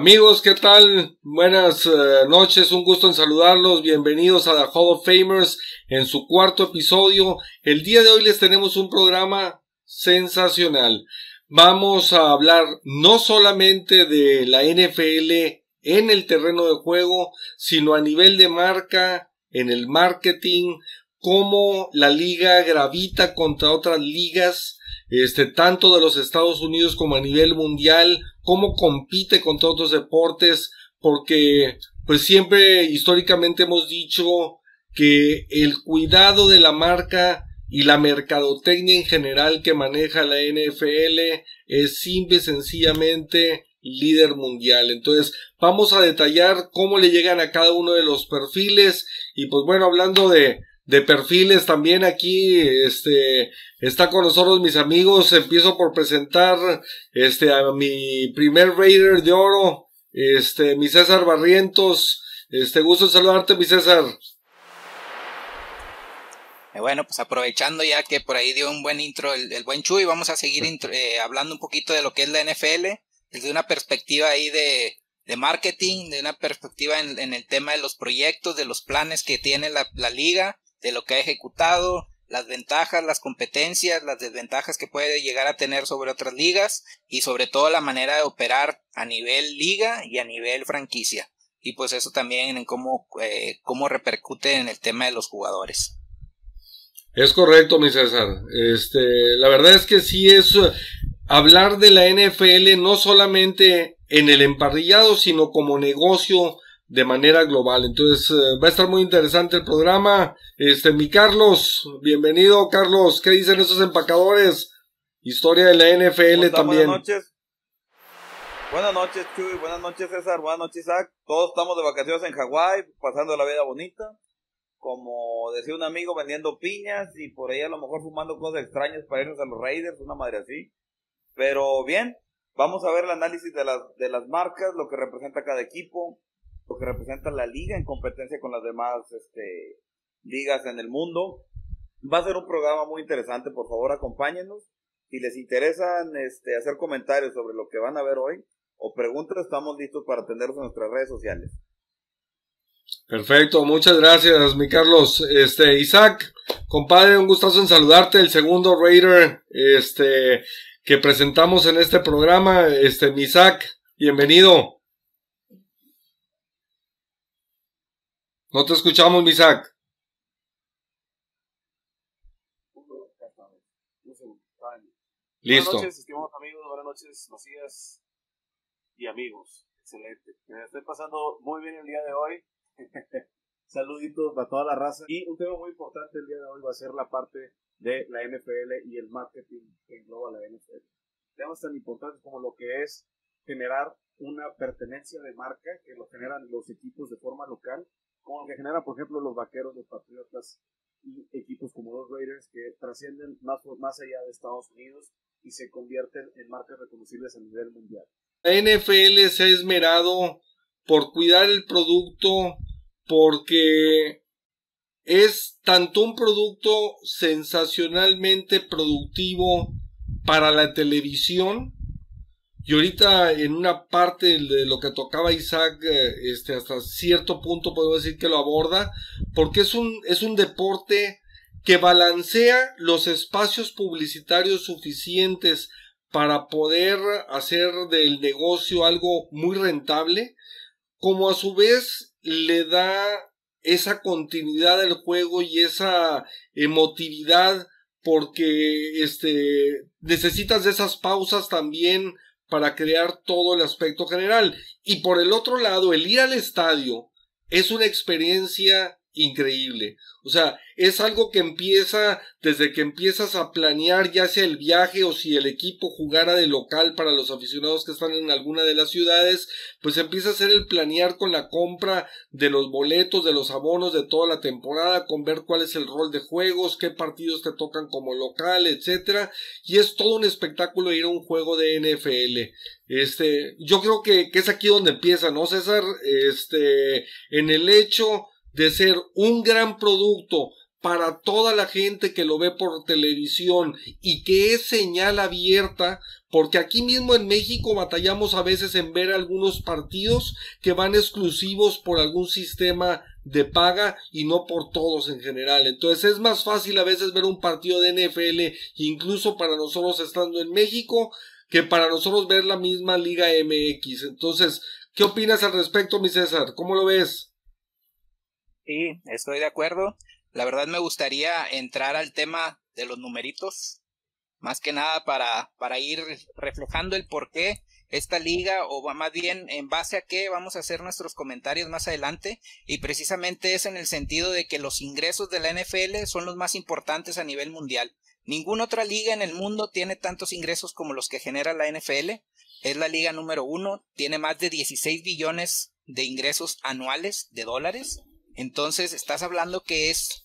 Amigos, ¿qué tal? Buenas eh, noches, un gusto en saludarlos. Bienvenidos a The Hall of Famers en su cuarto episodio. El día de hoy les tenemos un programa sensacional. Vamos a hablar no solamente de la NFL en el terreno de juego, sino a nivel de marca, en el marketing, cómo la liga gravita contra otras ligas, este, tanto de los Estados Unidos como a nivel mundial, cómo compite contra otros deportes, porque pues siempre históricamente hemos dicho que el cuidado de la marca y la mercadotecnia en general que maneja la NFL es simple y sencillamente líder mundial. Entonces, vamos a detallar cómo le llegan a cada uno de los perfiles y pues bueno, hablando de de perfiles también aquí, este, está con nosotros mis amigos, empiezo por presentar, este, a mi primer Raider de oro, este, mi César Barrientos, este, gusto saludarte mi César. Eh, bueno, pues aprovechando ya que por ahí dio un buen intro el, buen Chuy, vamos a seguir eh, hablando un poquito de lo que es la NFL, desde una perspectiva ahí de, de marketing, de una perspectiva en, en, el tema de los proyectos, de los planes que tiene la, la liga, de lo que ha ejecutado, las ventajas, las competencias, las desventajas que puede llegar a tener sobre otras ligas y sobre todo la manera de operar a nivel liga y a nivel franquicia. Y pues eso también en cómo, eh, cómo repercute en el tema de los jugadores. Es correcto, mi César. Este, la verdad es que sí es eh, hablar de la NFL no solamente en el emparrillado, sino como negocio de manera global. Entonces eh, va a estar muy interesante el programa. Este, mi Carlos, bienvenido Carlos. ¿Qué dicen esos empacadores? Historia de la NFL también. Buenas noches. Buenas noches Chuy, buenas noches César, buenas noches Isaac. Todos estamos de vacaciones en Hawái, pasando la vida bonita. Como decía un amigo, vendiendo piñas y por ahí a lo mejor fumando cosas extrañas para irnos a los Raiders, una madre así. Pero bien, vamos a ver el análisis de las, de las marcas, lo que representa cada equipo, lo que representa la liga en competencia con las demás este, ligas en el mundo. Va a ser un programa muy interesante, por favor acompáñenos. Si les interesa este, hacer comentarios sobre lo que van a ver hoy o preguntas, estamos listos para atenderlos en nuestras redes sociales. Perfecto, muchas gracias, mi Carlos. Este, Isaac, compadre, un gustazo en saludarte, el segundo Raider, este, que presentamos en este programa. Este, mi Isaac, bienvenido. No te escuchamos, Misak. Listo. Buenas noches, estimados amigos. Buenas noches, Macías y amigos. Excelente. Me estoy pasando muy bien el día de hoy. Saluditos para toda la raza. Y un tema muy importante el día de hoy va a ser la parte de la NFL y el marketing que engloba la NFL. Temas tan importantes como lo que es generar una pertenencia de marca que lo generan los equipos de forma local como lo que genera, por ejemplo, los vaqueros, los patriotas y equipos como los Raiders que trascienden más, más allá de Estados Unidos y se convierten en marcas reconocibles a nivel mundial. La NFL se ha esmerado por cuidar el producto porque es tanto un producto sensacionalmente productivo para la televisión y ahorita en una parte de lo que tocaba Isaac, eh, este, hasta cierto punto podemos decir que lo aborda, porque es un, es un deporte que balancea los espacios publicitarios suficientes para poder hacer del negocio algo muy rentable, como a su vez le da esa continuidad del juego y esa emotividad porque este necesitas de esas pausas también para crear todo el aspecto general. Y por el otro lado, el ir al estadio es una experiencia increíble. O sea, es algo que empieza desde que empiezas a planear ya sea el viaje o si el equipo jugara de local para los aficionados que están en alguna de las ciudades, pues empieza a hacer el planear con la compra de los boletos, de los abonos de toda la temporada, con ver cuál es el rol de juegos, qué partidos te tocan como local, etcétera, y es todo un espectáculo ir a un juego de NFL. Este, yo creo que, que es aquí donde empieza, ¿no, César? Este, en el hecho de ser un gran producto para toda la gente que lo ve por televisión y que es señal abierta porque aquí mismo en México batallamos a veces en ver algunos partidos que van exclusivos por algún sistema de paga y no por todos en general. Entonces es más fácil a veces ver un partido de NFL, incluso para nosotros estando en México, que para nosotros ver la misma Liga MX. Entonces, ¿qué opinas al respecto, mi César? ¿Cómo lo ves? Sí, estoy de acuerdo. La verdad me gustaría entrar al tema de los numeritos, más que nada para, para ir reflejando el por qué esta liga o más bien en base a qué vamos a hacer nuestros comentarios más adelante y precisamente es en el sentido de que los ingresos de la NFL son los más importantes a nivel mundial. Ninguna otra liga en el mundo tiene tantos ingresos como los que genera la NFL. Es la liga número uno, tiene más de 16 billones de ingresos anuales de dólares. Entonces estás hablando que es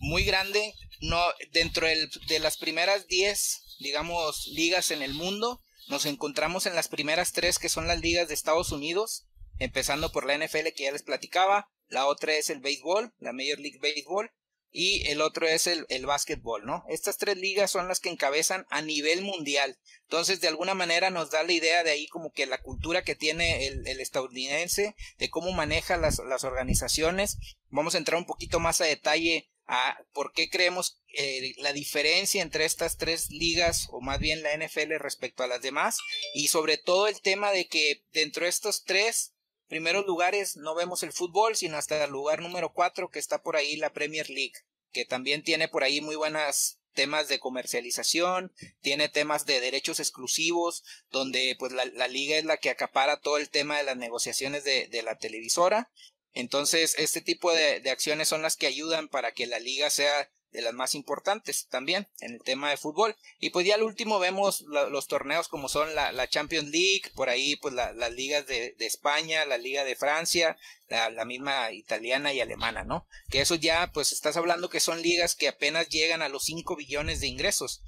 muy grande. No, dentro de las primeras 10, digamos, ligas en el mundo, nos encontramos en las primeras tres que son las ligas de Estados Unidos, empezando por la NFL que ya les platicaba, la otra es el béisbol, la Major League Baseball, y el otro es el, el básquetbol, ¿no? Estas tres ligas son las que encabezan a nivel mundial. Entonces, de alguna manera nos da la idea de ahí como que la cultura que tiene el, estadounidense, de cómo maneja las, las, organizaciones. Vamos a entrar un poquito más a detalle a por qué creemos eh, la diferencia entre estas tres ligas o más bien la NFL respecto a las demás y sobre todo el tema de que dentro de estos tres primeros lugares no vemos el fútbol sino hasta el lugar número cuatro que está por ahí la Premier League que también tiene por ahí muy buenas temas de comercialización, tiene temas de derechos exclusivos, donde pues la, liga es la que acapara todo el tema de las negociaciones de, de la televisora. Entonces, este tipo de, acciones son las que ayudan para que la liga sea de las más importantes también en el tema de fútbol. Y pues ya al último vemos los torneos como son la, Champions League, por ahí pues las ligas de, España, la liga de Francia, la, la, misma italiana y alemana, ¿no? Que eso ya pues estás hablando que son ligas que apenas llegan a los 5 billones de ingresos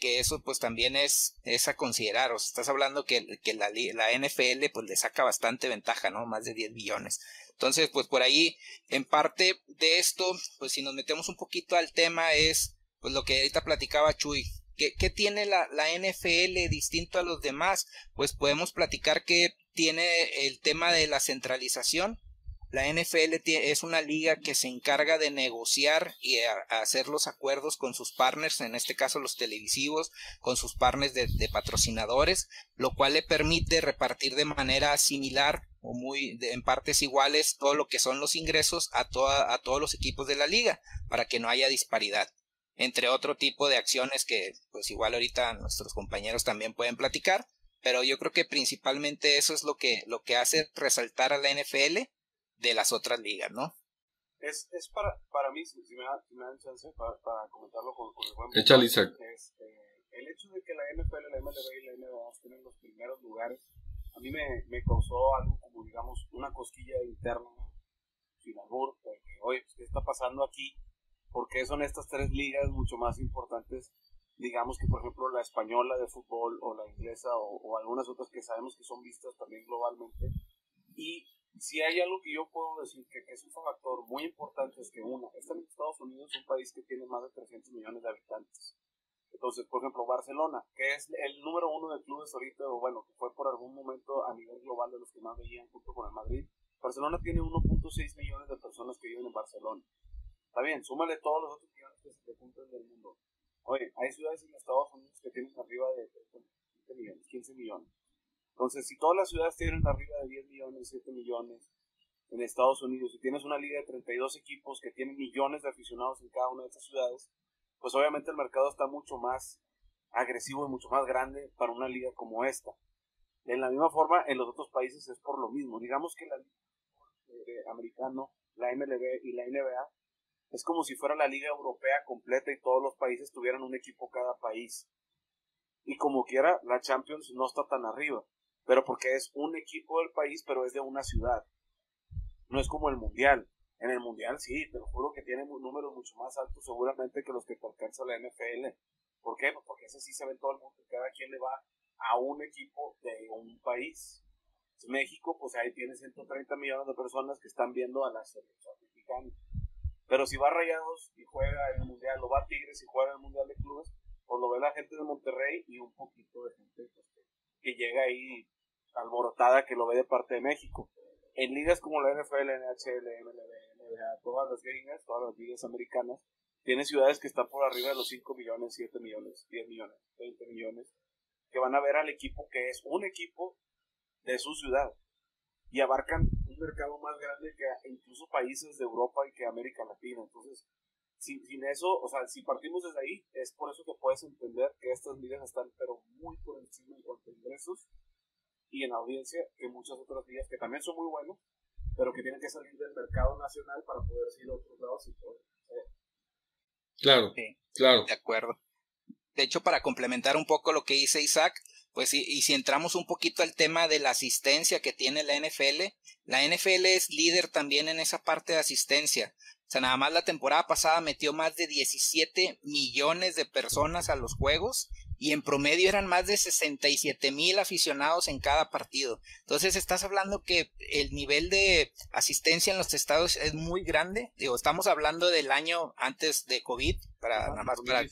que, eso pues también es, es a considerar, o sea, estás hablando que, que la, la, NFL pues le saca bastante ventaja, ¿no? Más de 10 billones. Entonces, pues por ahí, en parte de esto, pues si nos metemos un poquito al tema es, pues lo que ahorita platicaba Chuy, ¿Qué, ¿Qué, tiene la, la, NFL distinto a los demás? Pues podemos platicar que tiene el tema de la centralización, la NFL es una liga que se encarga de negociar y hacer los acuerdos con sus partners, en este caso los televisivos, con sus partners de, patrocinadores, lo cual le permite repartir de manera similar o muy en partes iguales todo lo que son los ingresos a, a todos los equipos de la liga para que no haya disparidad. Entre otro tipo de acciones que pues igual ahorita nuestros compañeros también pueden platicar pero yo creo que principalmente eso es lo que lo que hace resaltar a la NFL de las otras ligas, ¿no? Es, es para, para mí, si me, dan chance para, para comentarlo con, con el buen Échale, Isaac. Es, eh, el hecho de que la NFL, la MLB y la NBA tienen los primeros lugares, a mí me, me causó algo como, digamos, una cosquilla interna, sin albur, porque, oye, pues, ¿qué está pasando aquí? ¿Por qué son estas tres ligas mucho más importantes digamos que por ejemplo la española de fútbol o la inglesa o, o, algunas otras que sabemos que son vistas también globalmente y si hay algo que yo puedo decir que, es un factor muy importante es que uno, Estados Unidos, un país que tiene más de 300 millones de habitantes. Entonces, por ejemplo, Barcelona, que es el número uno de clubes ahorita, o bueno, que fue por algún momento a nivel global de los que más veían junto con el Madrid, Barcelona tiene 1.6 millones de personas que viven en Barcelona. Está bien, súmale todos los otros millones que se juntan del mundo. Oye, hay ciudades en Estados Unidos que tienen arriba de 15 millones, 15 millones. Entonces, si todas las ciudades tienen arriba de 10 millones, 7 millones en Estados Unidos y tienes una liga de 32 equipos que tienen millones de aficionados en cada una de estas ciudades, pues obviamente el mercado está mucho más agresivo y mucho más grande para una liga como esta. De la misma forma, en los otros países es por lo mismo. Digamos que la liga americano, la MLB y la NBA es como si fuera la liga europea completa y todos los países tuvieran un equipo cada país. Y como quiera, la Champions no está tan arriba pero porque es un equipo del país, pero es de una ciudad. No es como el Mundial. En el Mundial sí, te lo juro que tiene números mucho más altos seguramente que los que alcanza la NFL. ¿Por qué? Pues porque ese sí se ve en todo el mundo. Cada quien le va a un equipo de un país. México, pues ahí tiene 130 millones de personas que están viendo a la selección mexicana. Pero si va Rayados y juega en el Mundial, o va Tigres y juega en el Mundial de Clubes, o lo ve la gente de Monterrey y un poquito de gente pues, que llega ahí alborotada que lo ve de parte de México. En ligas como la NFL, NHL, MLB, NBA, todas las ligas, todas las ligas americanas, tiene ciudades que están por arriba de los 5 millones, 7 millones, 10 millones, 20 millones, que van a ver al equipo que es un equipo de su ciudad y abarcan un mercado más grande que incluso países de Europa y que América Latina. Entonces, sin, sin eso, o sea, si partimos desde ahí, es por eso que puedes entender que estas ligas están pero muy por encima en cuanto ingresos y en audiencia que muchas otras ligas que también son muy buenos, pero que tienen que salir del mercado nacional para poder ir a otros lados y poder. Claro, claro. De acuerdo. De hecho, para complementar un poco lo que dice Isaac, pues y, y si entramos un poquito al tema de la asistencia que tiene la NFL, la NFL es líder también en esa parte de asistencia. O sea, nada más la temporada pasada metió más de 17 millones de personas a los juegos y en promedio eran más de 67 mil aficionados en cada partido. Entonces estás hablando que el nivel de asistencia en los estados es muy grande. Digo, estamos hablando del año antes de COVID, para nada más para,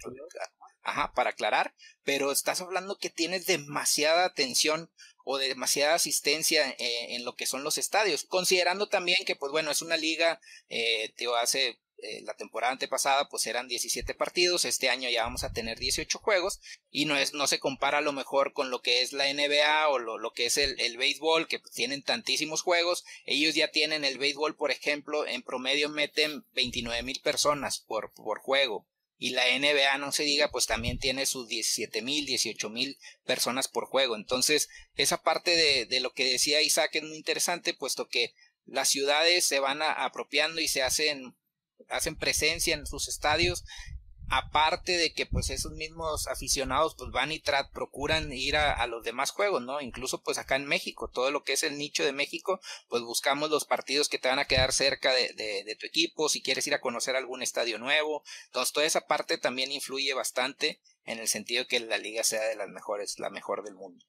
ajá, para aclarar, pero estás hablando que tienes demasiada atención o demasiada asistencia eh, en lo que son los estadios, considerando también que, pues bueno, es una liga, eh, hace eh, la temporada antepasada pues eran 17 partidos, este año ya vamos a tener 18 juegos y no es no se compara a lo mejor con lo que es la NBA o lo, que es el, el béisbol que tienen tantísimos juegos, ellos ya tienen el béisbol por ejemplo en promedio meten 29 mil personas por, por juego y la NBA no se diga pues también tiene sus 17 mil 18 mil personas por juego. Entonces esa parte de, de lo que decía Isaac es muy interesante puesto que las ciudades se van apropiando y se hacen hacen presencia en sus estadios aparte de que pues esos mismos aficionados pues van y procuran ir a, los demás juegos, ¿no? Incluso pues acá en México, todo lo que es el nicho de México, pues buscamos los partidos que te van a quedar cerca de, de, tu equipo, si quieres ir a conocer algún estadio nuevo, entonces toda esa parte también influye bastante en el sentido de que la liga sea de las mejores, la mejor del mundo.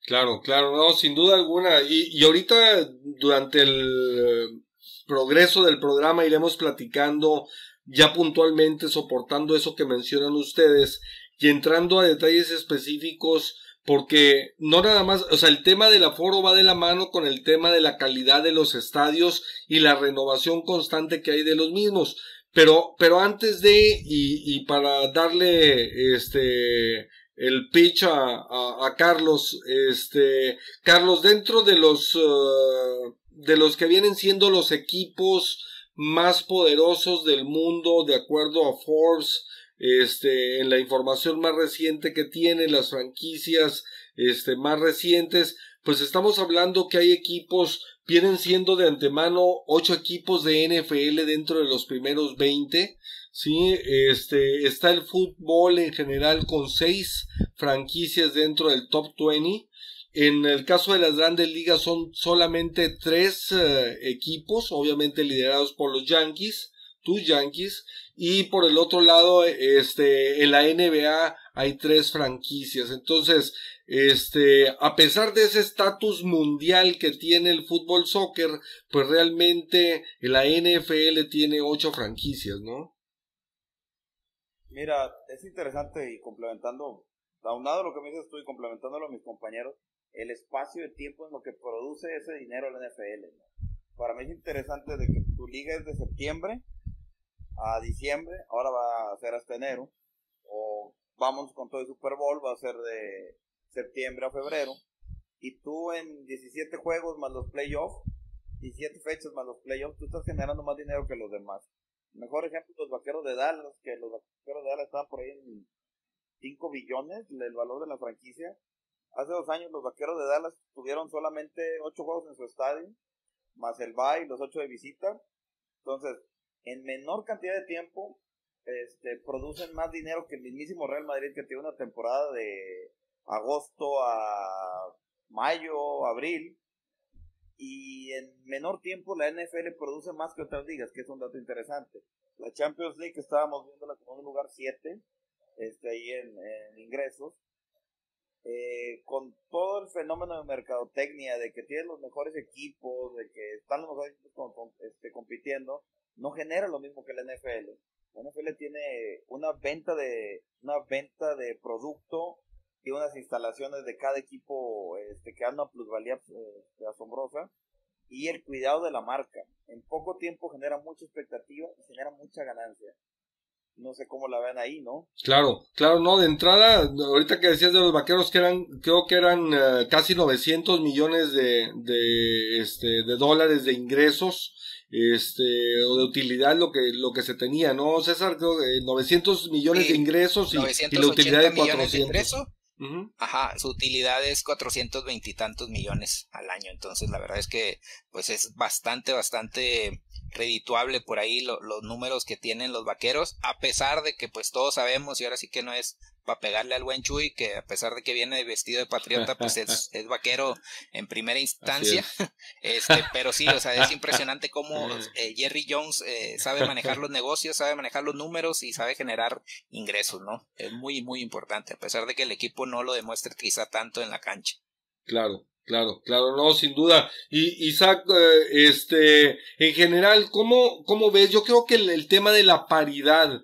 Claro, claro, no, sin duda alguna. Y, y ahorita durante el progreso del programa iremos platicando ya puntualmente, soportando eso que mencionan ustedes y entrando a detalles específicos porque no nada más, o sea, el tema del aforo va de la mano con el tema de la calidad de los estadios y la renovación constante que hay de los mismos. Pero, pero antes de, y, y para darle este el pitch a, a, Carlos, este, Carlos, dentro de los uh, de los que vienen siendo los equipos más poderosos del mundo, de acuerdo a Forbes, este, en la información más reciente que tiene, las franquicias, este, más recientes, pues estamos hablando que hay equipos, vienen siendo de antemano ocho equipos de NFL dentro de los primeros 20, sí, este, está el fútbol en general con seis franquicias dentro del top 20, en el caso de las grandes ligas son solamente tres eh, equipos, obviamente liderados por los Yankees, tus Yankees, y por el otro lado, este, en la NBA hay tres franquicias. Entonces, este, a pesar de ese estatus mundial que tiene el fútbol soccer, pues realmente la NFL tiene ocho franquicias, ¿no? Mira, es interesante y complementando, aunado lo que me dices tú y complementándolo a mis compañeros, el espacio de tiempo en lo que produce ese dinero la NFL. Para mí es interesante de que tu liga es de septiembre a diciembre, ahora va a ser hasta enero, o vamos con todo el Super Bowl, va a ser de septiembre a febrero, y tú en 17 juegos más los playoffs, 17 fechas más los playoffs, tú estás generando más dinero que los demás. Mejor ejemplo, los vaqueros de Dallas, que los vaqueros de Dallas estaban por ahí en 5 billones, el valor de la franquicia, Hace dos años los vaqueros de Dallas tuvieron solamente ocho juegos en su estadio, más el bye los ocho de visita. Entonces, en menor cantidad de tiempo, este, producen más dinero que el mismísimo Real Madrid que tiene una temporada de agosto a mayo, abril. Y en menor tiempo la NFL produce más que otras ligas, que es un dato interesante. La Champions League estábamos viéndola como un lugar 7, este, ahí en ingresos eh, con todo el fenómeno de mercadotecnia, de que tienen los mejores equipos, de que están los mejores equipos este, compitiendo, no genera lo mismo que la NFL. La NFL tiene una venta de una venta de producto y unas instalaciones de cada equipo este, que dan una plusvalía este, asombrosa y el cuidado de la marca. En poco tiempo genera mucha expectativa y genera mucha ganancia. No sé cómo la ven ahí, ¿no? Claro, claro, no, de entrada, ahorita que decías de los vaqueros que eran, creo que eran eh, casi 900 millones de, de, este, de dólares de ingresos, este, o de utilidad lo que, lo que se tenía, ¿no? César, creo que 900 millones de ingresos y, y, la utilidad de 400. Ajá, su utilidad es cuatrocientos veintitantos millones al año. Entonces, la verdad es que, pues es bastante, bastante redituable por ahí los números que tienen los vaqueros, a pesar de que, pues todos sabemos, y ahora sí que no es para pegarle al buen Chuy, que a pesar de que viene vestido de patriota, pues es, es vaquero en primera instancia. Este, pero sí, o sea, es impresionante cómo eh, Jerry Jones eh, sabe manejar los negocios, sabe manejar los números y sabe generar ingresos, ¿no? Es muy, muy importante, a pesar de que el equipo no lo demuestre quizá tanto en la cancha. Claro, Claro, claro, no, sin duda. Y Isaac, eh, este, en general, ¿cómo, ¿cómo ves? Yo creo que el tema de la paridad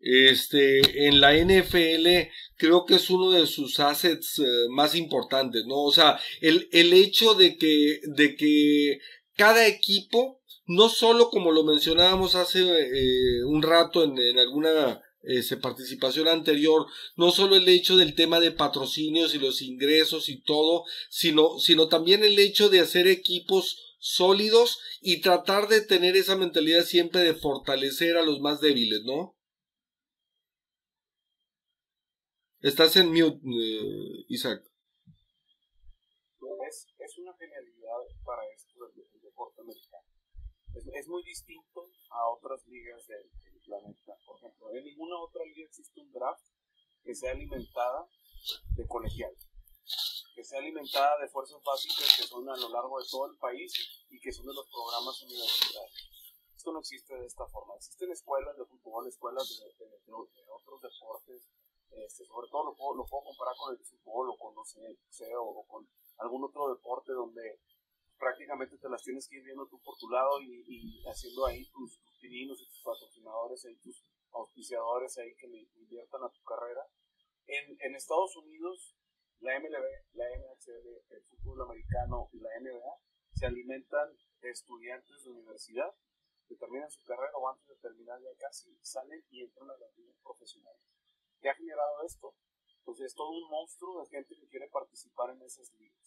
este, en la NFL creo que es uno de sus assets eh, más importantes, ¿no? O sea, el, el hecho de que, de que cada equipo, no solo como lo mencionábamos hace eh, un rato en, en alguna este, participación anterior, no solo el hecho del tema de patrocinios y los ingresos y todo, sino, sino también el hecho de hacer equipos sólidos y tratar de tener esa mentalidad siempre de fortalecer a los más débiles, ¿no? Estás en mute, eh, Isaac. Es, es, una genialidad para esto del, deporte americano. Es, muy distinto a otras ligas del, planeta. Por ejemplo, en ninguna otra liga existe un draft que sea alimentada de colegial, que sea alimentada de fuerzas básicas que son a lo largo de todo el país y que son de los programas universitarios. Esto no existe de esta forma. Existen escuelas de fútbol, escuelas de, otros deportes, este, sobre todo lo puedo, lo puedo comparar con el fútbol o con, no sé, o con algún otro deporte donde prácticamente te las tienes que ir viendo tú por tu lado y, haciendo ahí tus, tus pininos y tus patrocinadores, ahí tus auspiciadores ahí que le inviertan a tu carrera. En, en Estados Unidos, la MLB, la NHL, el fútbol americano y la NBA se alimentan de estudiantes de universidad que terminan su carrera o antes de terminar ya casi salen y entran a las ligas profesionales. ¿Qué ha generado esto? Pues es todo un monstruo de gente que quiere participar en esas ligas.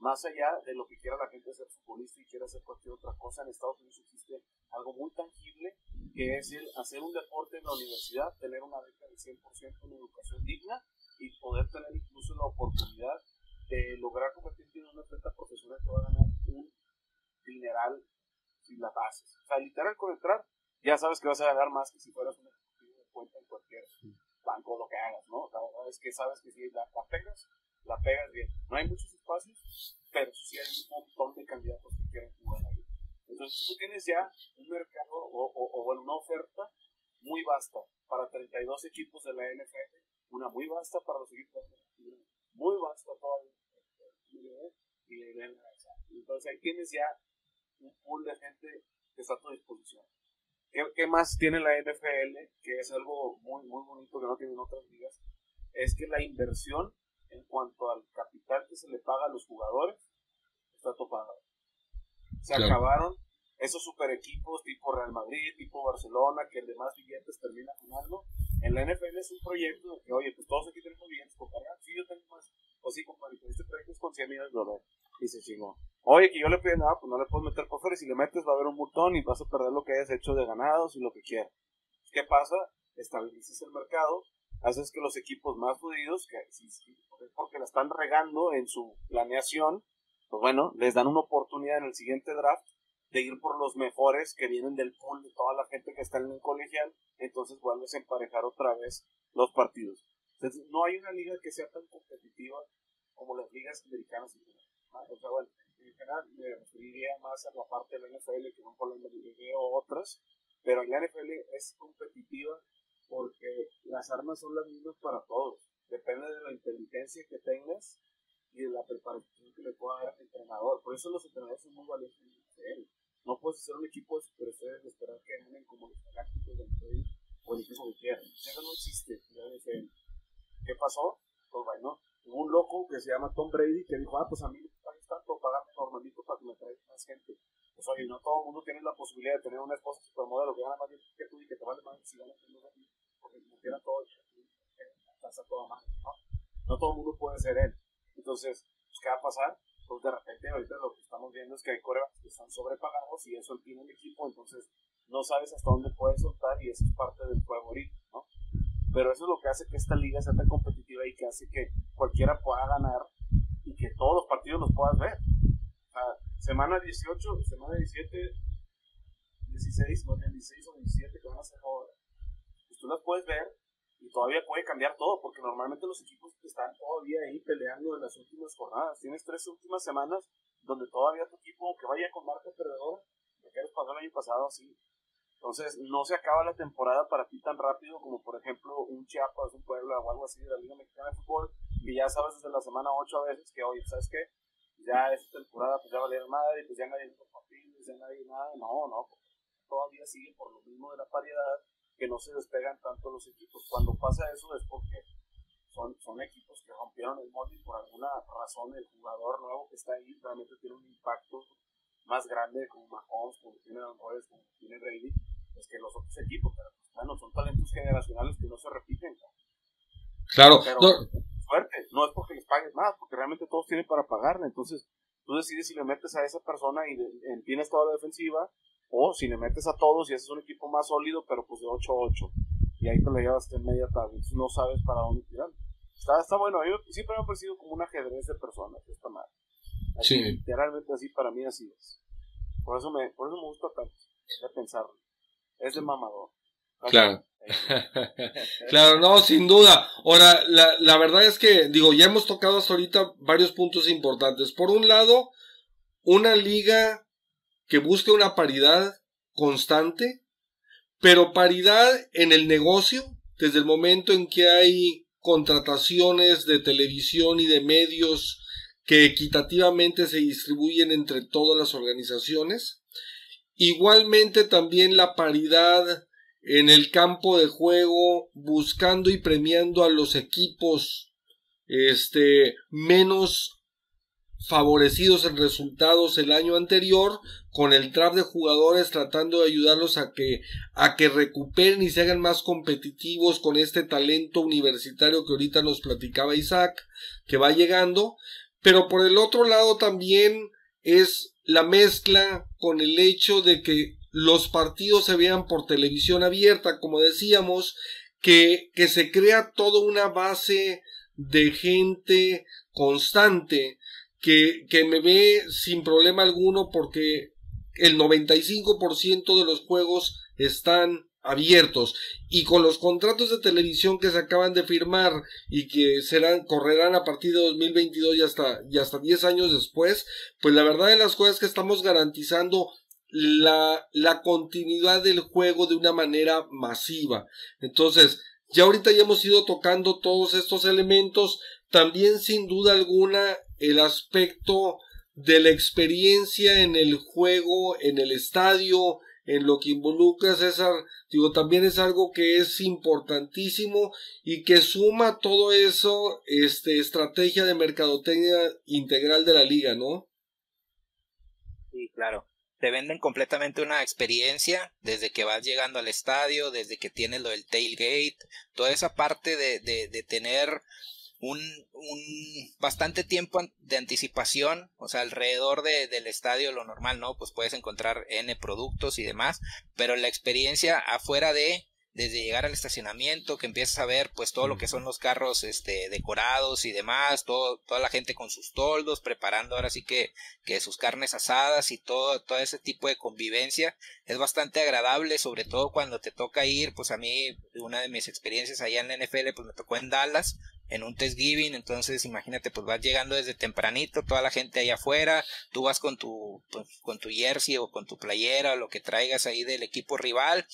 Más allá de lo que quiera la gente ser futbolista y quiera hacer cualquier otra cosa, en Estados Unidos existe algo muy tangible que es el hacer un deporte en la universidad, tener una beca del 100%, una educación digna y poder tener incluso la oportunidad de lograr convertirte en una atleta profesional que va a ganar un dineral si la haces. O sea, literal con entrar, ya sabes que vas a ganar más que si fueras un ejecutivo de cuenta en cualquier banco, lo que hagas, ¿no? La verdad es que sabes que si la, pegas, la pegas bien. No hay muchos espacios, pero sí hay un montón de candidatos que quieren jugar ahí. Entonces tú tienes ya un mercado o, o, bueno, una oferta muy vasta para 32 equipos de la NFL, una muy vasta para los equipos de la muy vasta todavía. Y entonces ahí tienes ya un pool de gente que está a tu disposición. ¿Qué, más tiene la NFL? Que es algo muy, muy bonito que no tienen otras ligas. Es que la inversión en cuanto al capital que se le paga a los jugadores está topada. Se acabaron esos super equipos tipo Real Madrid, tipo Barcelona, que el de más billetes termina ganando. En la NFL es un proyecto de que, oye, pues todos aquí tenemos billetes por cargar. Sí, yo tengo más. O sí, compadre, este proyecto es con 100 millones de dólares. Y se chingó. Oye, que yo le pido nada, pues no le puedes meter por fuera. Y si le metes, va a haber un montón y vas a perder lo que hayas hecho de ganados y lo que quieras. ¿Qué pasa? Estabilizas el mercado, haces que los equipos más jodidos, que porque la están regando en su planeación, pues bueno, les dan una oportunidad en el siguiente draft de ir por los mejores que vienen del pool de toda la gente que está en el colegial, entonces vuelves a emparejar otra vez los partidos. Entonces, no hay una liga que sea tan competitiva como las ligas americanas. O sea, bueno, en general me referiría más a la parte de la NFL que no por la NBA o otras, pero la NFL es competitiva porque las armas son las mismas para todos. Depende de la inteligencia que tengas y de la preparación que le pueda dar el entrenador. Por eso los entrenadores son muy valiosos en la NFL. No puedes hacer un equipo de y esperar que ganen como los galácticos del o el equipo que quiera. Eso no existe. ¿Qué pasó? Pues bueno, hubo un loco que se llama Tom Brady que dijo, ah, pues a mí me pagan tanto, pagarme normalito para que me traigan más gente. Pues oye, no todo el mundo tiene la posibilidad de tener una esposa supermodelo que gana más que tú que te más si ganas menos a ti, porque como quiera todo, casa toda más, ¿no? No todo el mundo puede ser él. Entonces, pues, ¿qué va a pasar? Pues de repente ahorita lo que estamos viendo es que hay corebacks que están sobrepagados y eso tiene el equipo, entonces no sabes hasta dónde puedes soltar y eso es parte del juego ahorita, ¿no? Pero eso es lo que hace que esta liga sea tan competitiva y que hace que cualquiera pueda ganar y que todos los partidos los puedas ver. O sea, semana 18, semana 17, 16, no, 16 o 17 que van a ser tú las puedes ver y todavía puede cambiar todo, porque normalmente los equipos están todavía ahí peleando en las últimas jornadas. Tienes tres últimas semanas donde todavía tu equipo, aunque vaya con marca perdedora, que les pasó el año pasado así. Entonces, no se acaba la temporada para ti tan rápido como, por ejemplo, un Chiapas, un Puebla o algo así de la Liga Mexicana de Fútbol, que ya sabes desde la semana 8 a veces que, oye, ¿sabes qué? Ya esta temporada, pues ya valieron madre, pues ya nadie papeles, ya nadie nada. No, no, todavía sigue por lo mismo de la paridad que no se despegan tanto los equipos. Cuando pasa eso es porque son, son equipos que rompieron el molde y por alguna razón el jugador nuevo que está ahí realmente tiene un impacto más grande como Mahomes, como tiene Don como tiene Brady, pues que los otros equipos, pero pues, bueno, son talentos generacionales que no se repiten. Claro, pero suerte, no es porque les pagues más, porque realmente todos tienen para pagarle, entonces tú decides si le metes a esa persona y tienes toda la defensiva o si le metes a todos y haces un equipo más sólido, pero pues de 8-8. Y ahí te lo llevas en media tabla. No sabes para dónde tirar. Está, está bueno. A mí siempre me ha parecido como un ajedrez de personas. Está mal. Así, sí. Literalmente así, para mí así es. Por eso me, por eso me gusta tanto. De pensarlo. Es de mamador. Claro. claro, no, sin duda. Ahora, la, la verdad es que, digo, ya hemos tocado hasta ahorita varios puntos importantes. Por un lado, una liga que busque una paridad constante, pero paridad en el negocio, desde el momento en que hay contrataciones de televisión y de medios que equitativamente se distribuyen entre todas las organizaciones. Igualmente también la paridad en el campo de juego, buscando y premiando a los equipos este, menos favorecidos en resultados el año anterior con el draft de jugadores tratando de ayudarlos a que a que recuperen y se hagan más competitivos con este talento universitario que ahorita nos platicaba Isaac que va llegando. Pero por el otro lado también es la mezcla con el hecho de que los partidos se vean por televisión abierta como decíamos que, que se crea toda una base de gente constante que, que me ve sin problema alguno porque el 95% de los juegos están abiertos y con los contratos de televisión que se acaban de firmar y que serán correrán a partir de 2022 y hasta y hasta 10 años después, pues la verdad de las cosas es que estamos garantizando la, la continuidad del juego de una manera masiva. Entonces, ya ahorita ya hemos ido tocando todos estos elementos, también sin duda alguna el aspecto de la experiencia en el juego, en el estadio, en lo que involucra César, digo, también es algo que es importantísimo y que suma todo eso, este, estrategia de mercadotecnia integral de la liga, ¿no? Sí, claro. Te venden completamente una experiencia desde que vas llegando al estadio, desde que tienes lo del tailgate, toda esa parte de, de, de tener un, un bastante tiempo de anticipación, o sea, alrededor de, del estadio lo normal, ¿no? Pues puedes encontrar N productos y demás, pero la experiencia afuera de desde llegar al estacionamiento, que empiezas a ver pues todo lo que son los carros este decorados y demás, todo, toda la gente con sus toldos, preparando ahora sí que, que sus carnes asadas y todo, todo ese tipo de convivencia, es bastante agradable, sobre todo cuando te toca ir, pues a mí, una de mis experiencias allá en la NFL, pues me tocó en Dallas, en un test giving, entonces imagínate, pues vas llegando desde tempranito, toda la gente allá afuera, tú vas con tu, pues, con tu jersey o con tu playera o lo que traigas ahí del equipo rival,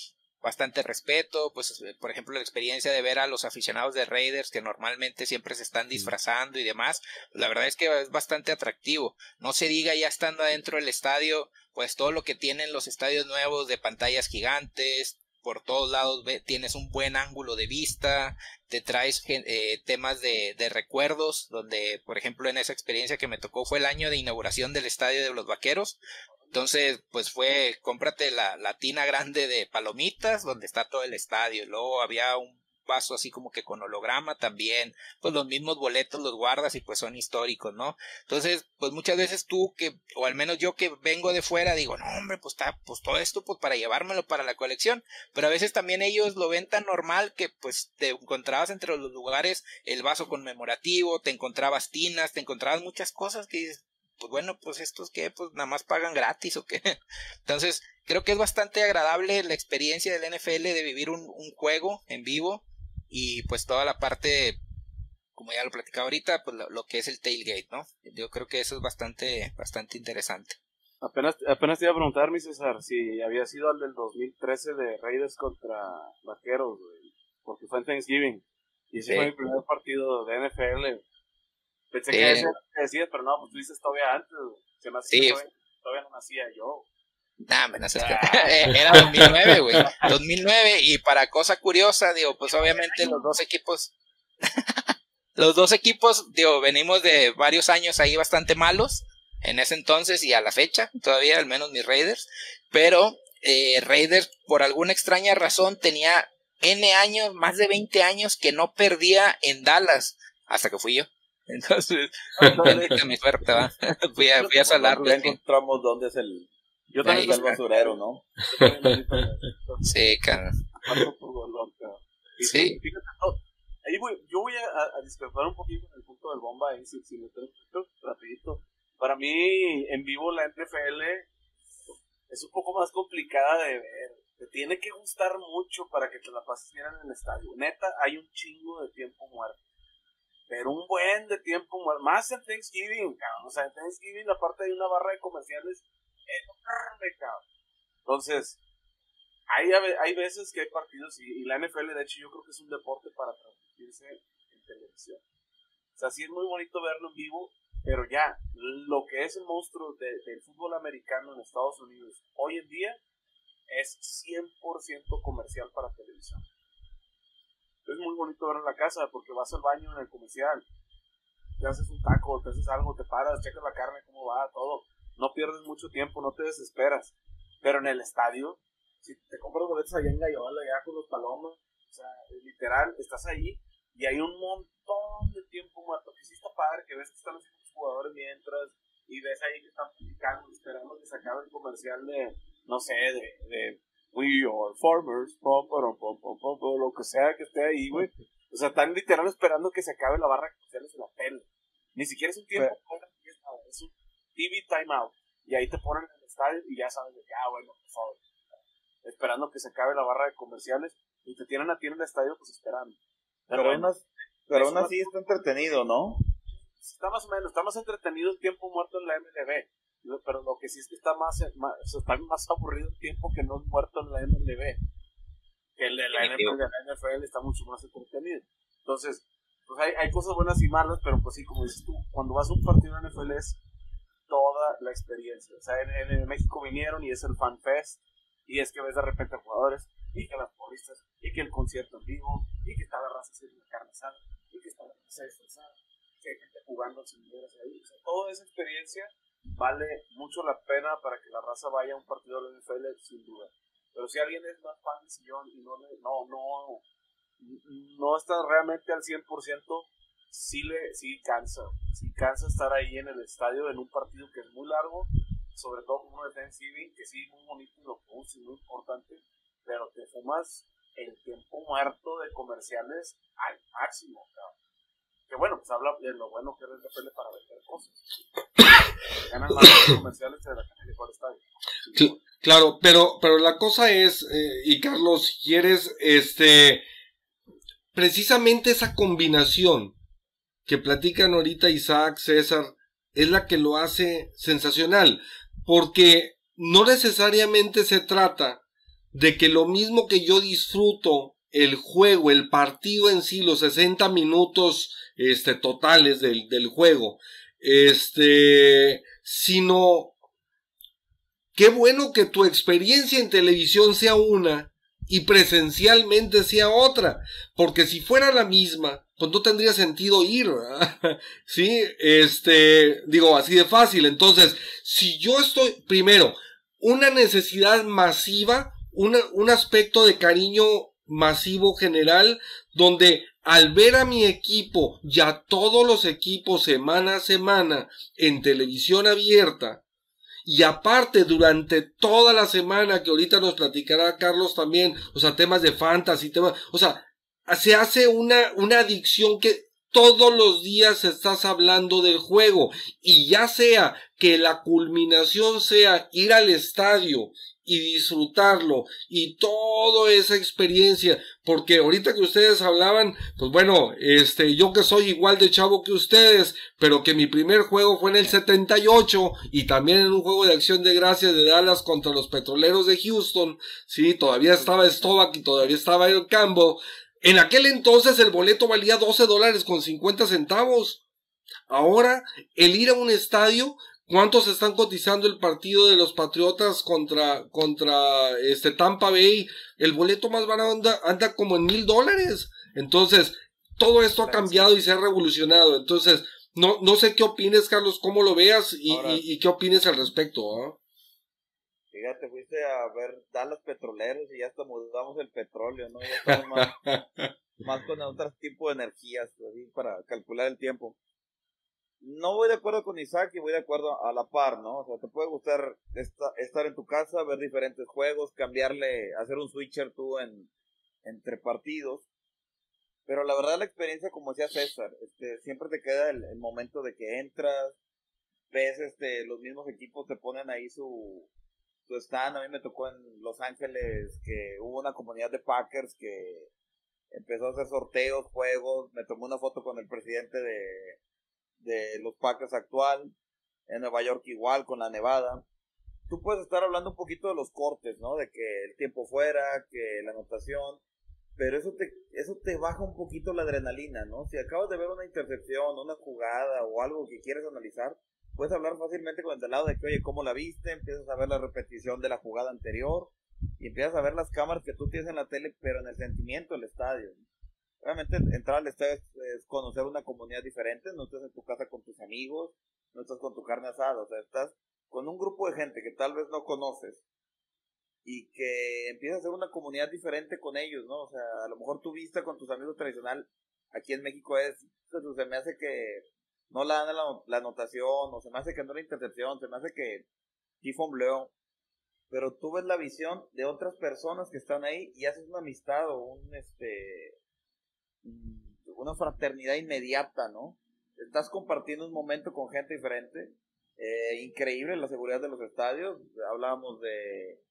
bastante respeto, pues por ejemplo la experiencia de ver a los aficionados de Raiders que normalmente siempre se están disfrazando y demás, la verdad es que es bastante atractivo. No se diga ya estando adentro del estadio, pues todo lo que tienen los estadios nuevos de pantallas gigantes, por todos lados tienes un buen ángulo de vista, te traes eh, temas de, de, recuerdos, donde por ejemplo en esa experiencia que me tocó fue el año de inauguración del estadio de los Vaqueros, entonces, pues fue, cómprate la, la tina grande de palomitas donde está todo el estadio. Luego había un vaso así como que con holograma también, pues los mismos boletos los guardas y pues son históricos, ¿no? Entonces, pues muchas veces tú que, o al menos yo que vengo de fuera, digo, no hombre, pues está, pues todo esto pues para llevármelo para la colección, pero a veces también ellos lo ven tan normal que pues te encontrabas entre los lugares el vaso conmemorativo, te encontrabas tinas, te encontrabas muchas cosas que dices, pues bueno, pues estos que pues nada más pagan gratis o qué. Entonces, creo que es bastante agradable la experiencia del NFL de vivir un, un juego en vivo y pues toda la parte, como ya lo platicaba ahorita, pues lo, que es el tailgate, ¿no? Yo creo que eso es bastante, bastante interesante. Apenas, apenas te iba a preguntar, mi César, si había sido el del 2013 de Raiders contra Vaqueros, porque fue en Thanksgiving. Y ese fue mi primer partido de NFL. Pensé que decías, pero no, pues tú dices todavía antes. Se me hace todavía, no nacía yo. Nah, me ah. Era 2009, güey. 2009. Y para cosa curiosa, digo, pues obviamente los dos equipos. los dos equipos, digo, venimos de varios años ahí bastante malos. En ese entonces y a la fecha, todavía al menos mis Raiders. Pero eh, Raiders, por alguna extraña razón, tenía N años, más de 20 años que no perdía en Dallas. Hasta que fui yo. Entonces, mi suerte, va. Fui a, fui a salarle. Ya encontramos dónde es el. Yo también el basurero, ¿no? sí, cara. Sí. Fíjate, ahí voy, yo voy a, a, discrepar un poquito en el punto del bomba ahí, si, si me rapidito. Para mí, en vivo la NFL es un poco más complicada de ver. Te tiene que gustar mucho para que te la pases bien en el estadio. Neta, hay un chingo de tiempo muerto pero un buen de tiempo, más en Thanksgiving, cabrón. O sea, en Thanksgiving, aparte hay una barra de comerciales Entonces, hay, hay veces que hay partidos, y, la NFL, de hecho, yo creo que es un deporte para transmitirse en televisión. O sea, sí es muy bonito verlo en vivo, pero ya, lo que es el monstruo del fútbol americano en Estados Unidos hoy en día es 100% comercial para televisión es muy bonito ver en la casa porque vas al baño en el comercial, te haces un taco, te haces algo, te paras, checas la carne, cómo va, todo. No pierdes mucho tiempo, no te desesperas. Pero en el estadio, si te compras boletos allá en Gallola, allá con los palomas, o sea, literal, estás ahí y hay un montón de tiempo muerto. Que sí está padre, que ves que están los jugadores mientras y ves ahí que están publicando, esperando que se acabe el comercial de, no sé, de, We are farmers, pom, pom, pom, pom, lo que sea que esté ahí, güey. O sea, están literal esperando que se acabe la barra comerciales en la pele. Ni siquiera es un tiempo, TV timeout. Y ahí te ponen en el estadio y ya sabes de que, ah, bueno, por favor. Esperando que se acabe la barra de comerciales y te tienen a ti en el estadio, pues esperando. Pero, pero, aún, pero aún así está entretenido, ¿no? Está más o menos, está más entretenido el tiempo muerto en la MLB pero lo que sí es que está más, más, está más aburrido el tiempo que no es muerto en la MLB. Que el de la, NFL, está mucho más entretenido. Entonces, pues hay, hay cosas buenas y malas, pero pues sí, como dices tú, cuando vas a un partido en NFL es la experiencia. O sea, en, México vinieron y es el Fan Fest, y es que ves de repente a jugadores, y que las porristas, y que el concierto en vivo, y que está la raza haciendo la carne asada, y que está la raza estresada, que hay gente jugando sin ahí. O sea, toda esa experiencia vale mucho la pena para que la raza vaya a un partido de la NFL, sin duda. Pero si alguien es más fan de sillón y no, no, no, no está realmente al 100%, sí, le, sí cansa. Sí cansa estar ahí en el estadio en un partido que es muy largo, sobre todo como un defensive, que sí, muy bonito y lo y muy importante, pero te fumas el tiempo muerto de comerciales al máximo, Que bueno, pues habla de lo bueno que es el para vender cosas. Claro, pero, pero la cosa es, eh, y Carlos, si quieres, este, precisamente esa combinación que platican ahorita Isaac, César, es la que lo hace sensacional, porque no necesariamente se trata de que lo mismo que yo disfruto el juego, el partido en sí, los 60 minutos este, totales del, del juego, este, sino qué bueno que tu experiencia en televisión sea una y presencialmente sea otra, porque si fuera la misma, pues no tendría sentido ir, sí, este, digo, así de fácil. Entonces, si yo estoy, primero, una necesidad masiva, un aspecto de cariño masivo general, donde al ver a mi equipo, ya todos los equipos semana a semana en televisión abierta, y aparte durante toda la semana que ahorita nos platicará Carlos también, o sea, temas de fantasy, temas, o sea, se hace una, una adicción que todos los días estás hablando del juego. Y ya sea que la culminación sea ir al estadio y disfrutarlo y toda esa experiencia porque ahorita que ustedes hablaban pues bueno este yo que soy igual de chavo que ustedes pero que mi primer juego fue en el 78 y también en un juego de acción de gracias de Dallas contra los petroleros de Houston sí todavía estaba Stovak y todavía estaba el Campbell en aquel entonces el boleto valía 12 dólares con 50 centavos ahora el ir a un estadio ¿Cuántos están cotizando el partido de los Patriotas contra, contra este Tampa Bay? El boleto más barato anda, anda como en mil dólares. Entonces, todo esto ha cambiado y se ha revolucionado. Entonces, no, no sé qué opines, Carlos, cómo lo veas y, y, qué opines al respecto. ¿ah? Fíjate, a ver Dallas Petroleros y ya hasta mudamos el petróleo, ¿no? Ya estamos más, más con otro tipo de energías, así, para calcular el tiempo no voy de acuerdo con Isaac y voy de acuerdo a la par, ¿no? O sea, te puede gustar estar en tu casa, ver diferentes juegos, cambiarle, hacer un switcher tú en, entre partidos. Pero la verdad la experiencia, como decía César, este, siempre te queda el, el, momento de que entras, ves, este, los mismos equipos te ponen ahí su, su stand. A mí me tocó en Los Ángeles que hubo una comunidad de Packers que empezó a hacer sorteos, juegos. Me tomó una foto con el presidente de, de los Packers actual, en Nueva York igual con la Nevada. Tú puedes estar hablando un poquito de los cortes, ¿no? De que el tiempo fuera, que la anotación, pero eso te, eso te baja un poquito la adrenalina, ¿no? Si acabas de ver una intercepción, una jugada o algo que quieres analizar, puedes hablar fácilmente con el de lado de que, oye, ¿cómo la viste? Empiezas a ver la repetición de la jugada anterior y empiezas a ver las cámaras que tú tienes en la tele, pero en el sentimiento del estadio. Obviamente entrar al estadio es, conocer una comunidad diferente, no estás en tu casa con tus amigos, no estás con tu carne asada, o sea, estás con un grupo de gente que tal vez no conoces y que empiezas a hacer una comunidad diferente con ellos, ¿no? O sea, a lo mejor tu vista con tus amigos tradicional aquí en México es, pues, se me hace que no la dan la, anotación, o se me hace que no la intercepción, se me hace que Tifon Bleu, pero tú ves la visión de otras personas que están ahí y haces una amistad o un, este, una fraternidad inmediata, ¿no? Estás compartiendo un momento con gente diferente. Eh, increíble la seguridad de los estadios. Hablábamos de.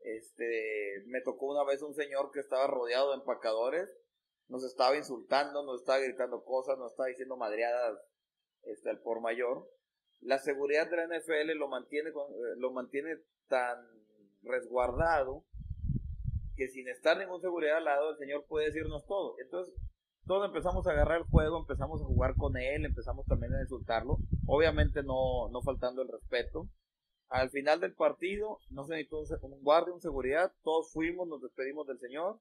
Este. Me tocó una vez un señor que estaba rodeado de empacadores. Nos estaba insultando, nos estaba gritando cosas, nos estaba diciendo madreadas este, al por mayor. La seguridad de la NFL lo mantiene, eh, lo mantiene tan resguardado que sin estar ningún seguridad al lado, el señor puede decirnos todo. Entonces, todos empezamos a agarrar el juego, empezamos a jugar con él, empezamos también a insultarlo, obviamente no, no faltando el respeto. Al final del partido, no se necesitó un guardia, un seguridad, todos fuimos, nos despedimos del señor,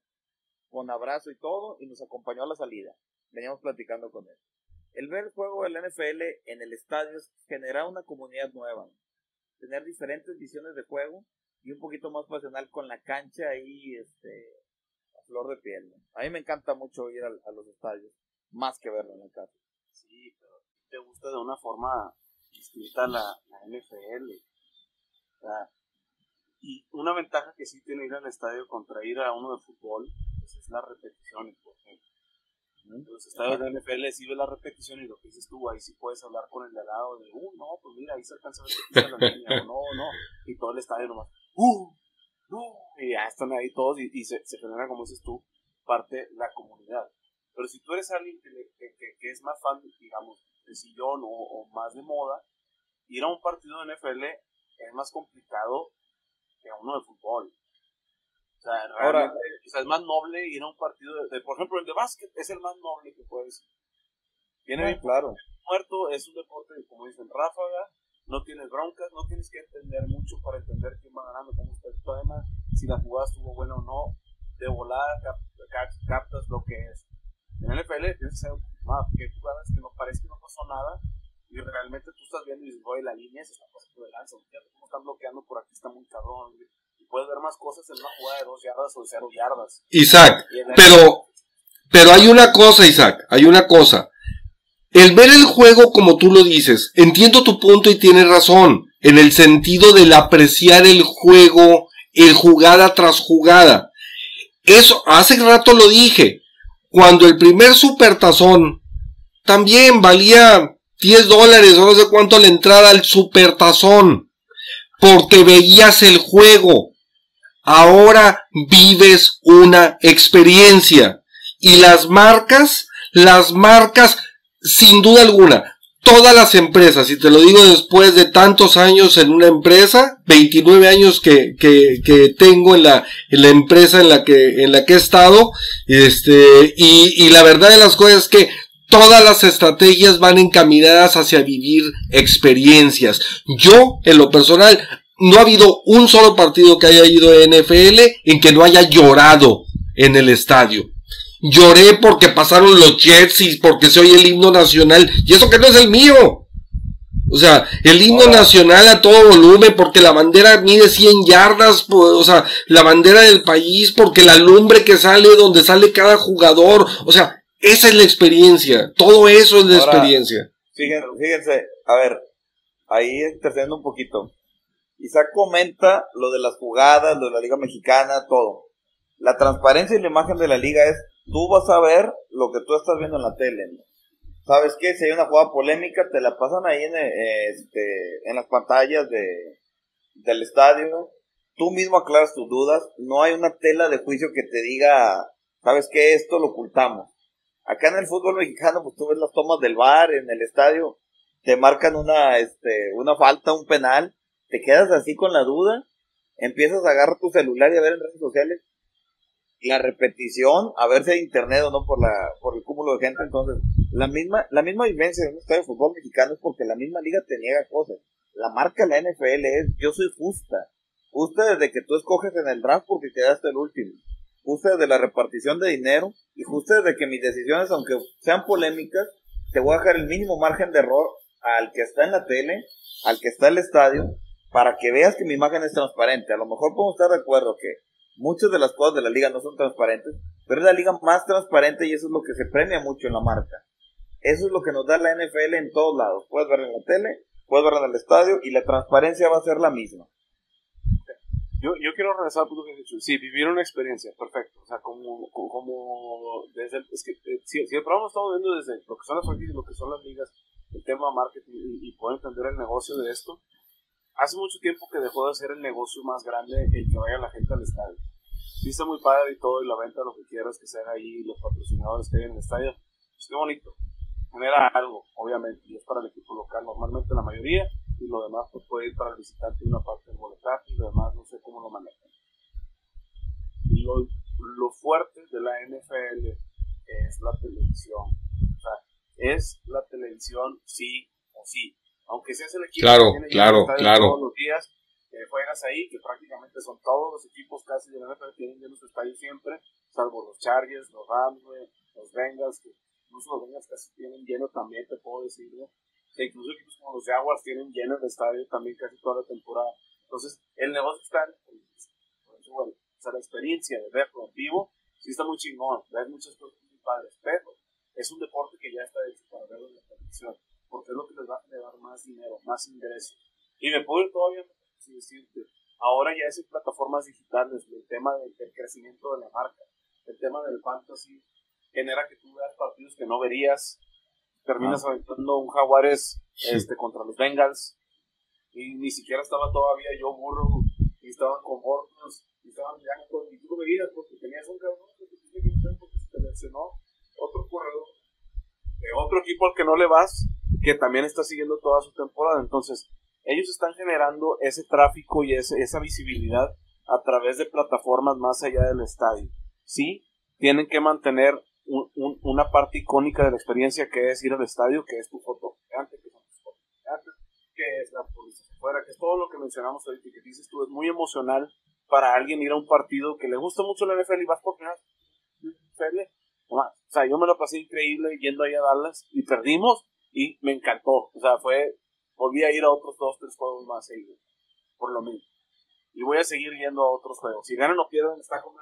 con abrazo y todo, y nos acompañó a la salida. Veníamos platicando con él. El ver el juego del NFL en el estadio es generar una comunidad nueva, tener diferentes visiones de juego y un poquito más pasional con la cancha y este flor de piel. A mí me encanta mucho ir a, los estadios, más que verlo en el caso. Sí, pero te gusta de una forma distinta la, la NFL. y una ventaja que sí tiene ir al estadio contra ir a uno de fútbol, pues es las repeticiones, por ejemplo. Los estadios de NFL sí ves la repetición y lo que dices tú, ahí sí puedes hablar con el de al lado de, uh, no, pues mira, ahí se alcanza a ver la línea, o no, no, y todo el estadio nomás, uh, y ya están ahí todos y, se, genera, como dices tú, parte la comunidad. Pero si tú eres alguien que, que, es más fan, digamos, de sillón o, más de moda, ir a un partido de NFL es más complicado que a uno de fútbol. O sea, realmente, es más noble ir a un partido de, por ejemplo, el de básquet es el más noble que puedes. Tiene bien claro. Muerto, es un deporte, como dicen, ráfaga, no tienes broncas, no tienes que entender mucho para entender quién va ganando, cómo está el tema, si la jugada estuvo buena o no. de volar captas lo que es. En el NFL tienes que ser, ah, que jugadas que no parece que no pasó nada y realmente tú estás viendo y dices, oye, la línea se está pasando de lanza, cómo están bloqueando por aquí, está muy cabrón. Puedes ver más cosas en una jugada de dos yardas o de cero yardas. Isaac, pero, pero hay una cosa, Isaac, hay una cosa. El ver el juego como tú lo dices, entiendo tu punto y tienes razón, en el sentido del apreciar el juego, el jugada tras jugada. Eso, hace rato lo dije, cuando el primer supertazón también valía 10 dólares o no sé cuánto la entrada al supertazón, porque veías el juego. Ahora vives una experiencia. Y las marcas, las marcas sin duda alguna, todas las empresas, y te lo digo después de tantos años en una empresa, 29 años que, que, que tengo en la, en la empresa en la que, en la que he estado, este, y, y la verdad de las cosas es que todas las estrategias van encaminadas hacia vivir experiencias. Yo, en lo personal, no ha habido un solo partido que haya ido a NFL en que no haya llorado en el estadio. Lloré porque pasaron los Jets y porque soy el himno nacional. Y eso que no es el mío. O sea, el himno nacional a todo volumen porque la bandera mide 100 yardas, o sea, la bandera del país porque la lumbre que sale donde sale cada jugador, o sea, esa es la experiencia, todo eso es la experiencia. Fíjense, fíjense, a ver, ahí intercediendo un poquito. Isaac comenta lo de las jugadas, lo de la Liga Mexicana, todo. La transparencia y la imagen de la liga es tú vas a ver lo que tú estás viendo en la tele. ¿Sabes qué? Si hay una jugada polémica, te la pasan ahí en, eh, este, en las pantallas de, del estadio. Tú mismo aclaras tus dudas. No hay una tela de juicio que te diga, ¿sabes qué? Esto lo ocultamos. Acá en el fútbol mexicano, pues tú ves las tomas del bar en el estadio, te marcan una, este, una falta, un penal, te quedas así con la duda, empiezas a agarrar tu celular y a ver en redes sociales la repetición, a ver si hay internet o no por la, por el cúmulo de gente, entonces, la misma, la misma vivencia de un estadio de fútbol mexicano es porque la misma liga te niega cosas. La marca de la NFL es, yo soy justa. Justa desde que tú escoges en el draft porque quedaste el último. Justa desde la repartición de dinero y justa desde que mis decisiones, aunque sean polémicas, te voy a dejar el mínimo margen de error al que está en la tele, al que está en el estadio, para que veas que mi imagen es transparente. A lo mejor podemos estar de acuerdo que muchas de las cosas de la liga no son transparentes, pero es la liga más transparente y eso es lo que se premia mucho en la marca. Eso es lo que nos da la NFL en todos lados. Puedes ver en la tele, puedes ver en el estadio y la transparencia va a ser la misma. Yo, yo quiero regresar al punto que has dicho. Sí, vivir una experiencia, perfecto. O sea, como, como desde el, es que eh, si, si, el programa estamos viendo desde lo que son las franquicias, lo que son las ligas, el tema marketing y, y poder entender el negocio de esto, hace mucho tiempo que dejó de ser el negocio más grande el que vaya la gente al estadio. Sí está muy padre y todo, y la venta, lo que quieras que sean ahí, los patrocinadores que hay en el estadio. Pues qué bonito. Genera algo, obviamente, y es para el equipo local, normalmente la mayoría, y lo demás pues, puede ir para el visitante una parte del boletaje, y lo demás no sé cómo lo manejan. Lo, lo fuerte de la NFL es la televisión. O sea, es la televisión sí o sí aunque seas el equipo claro, que claro, claro. todos los días, que juegas ahí, que prácticamente son todos los equipos casi de la NFL tienen llenos estadios siempre, salvo los Chargers, los Rams, los Bengals, que incluso los Bengals casi tienen lleno también, te puedo decir, que incluso equipos como los Jaguars tienen lleno el estadio también casi toda la temporada. Entonces, el negocio está en, por eso, bueno, o sea, la experiencia de verlo en vivo, sí está muy chingón, ves muchas cosas muy padres, pero es un deporte que ya está hecho para verlo en la televisión porque es lo que les va a generar más dinero, más ingresos. Y me puedo ir todavía sin decirte, ahora ya es en plataformas digitales, el tema del, crecimiento de la marca, el tema del fantasy, genera que tú veas partidos que no verías, terminas aventando un Jaguares este, contra los Bengals, y ni siquiera estaba todavía yo burro, y estaban con Bortles, y estaban ya y tú lo veías porque tenías un cabrón que se te lesionó, otro corredor, de otro equipo al que no le vas, que también está siguiendo toda su temporada. Entonces, ellos están generando ese tráfico y esa visibilidad a través de plataformas más allá del estadio. Sí, tienen que mantener una parte icónica de la experiencia que es ir al estadio, que es tu foto antes que que es la policía afuera, que es todo lo que mencionamos ahorita, que dices tú, es muy emocional para alguien ir a un partido que le gusta mucho la NFL y vas por final. O sea, yo me lo pasé increíble yendo ahí a Dallas y perdimos y me encantó. O sea, fue, volví a ir a otros dos, tres juegos más seguidos, por lo mismo. Y voy a seguir yendo a otros juegos. Si ganan o pierden, está con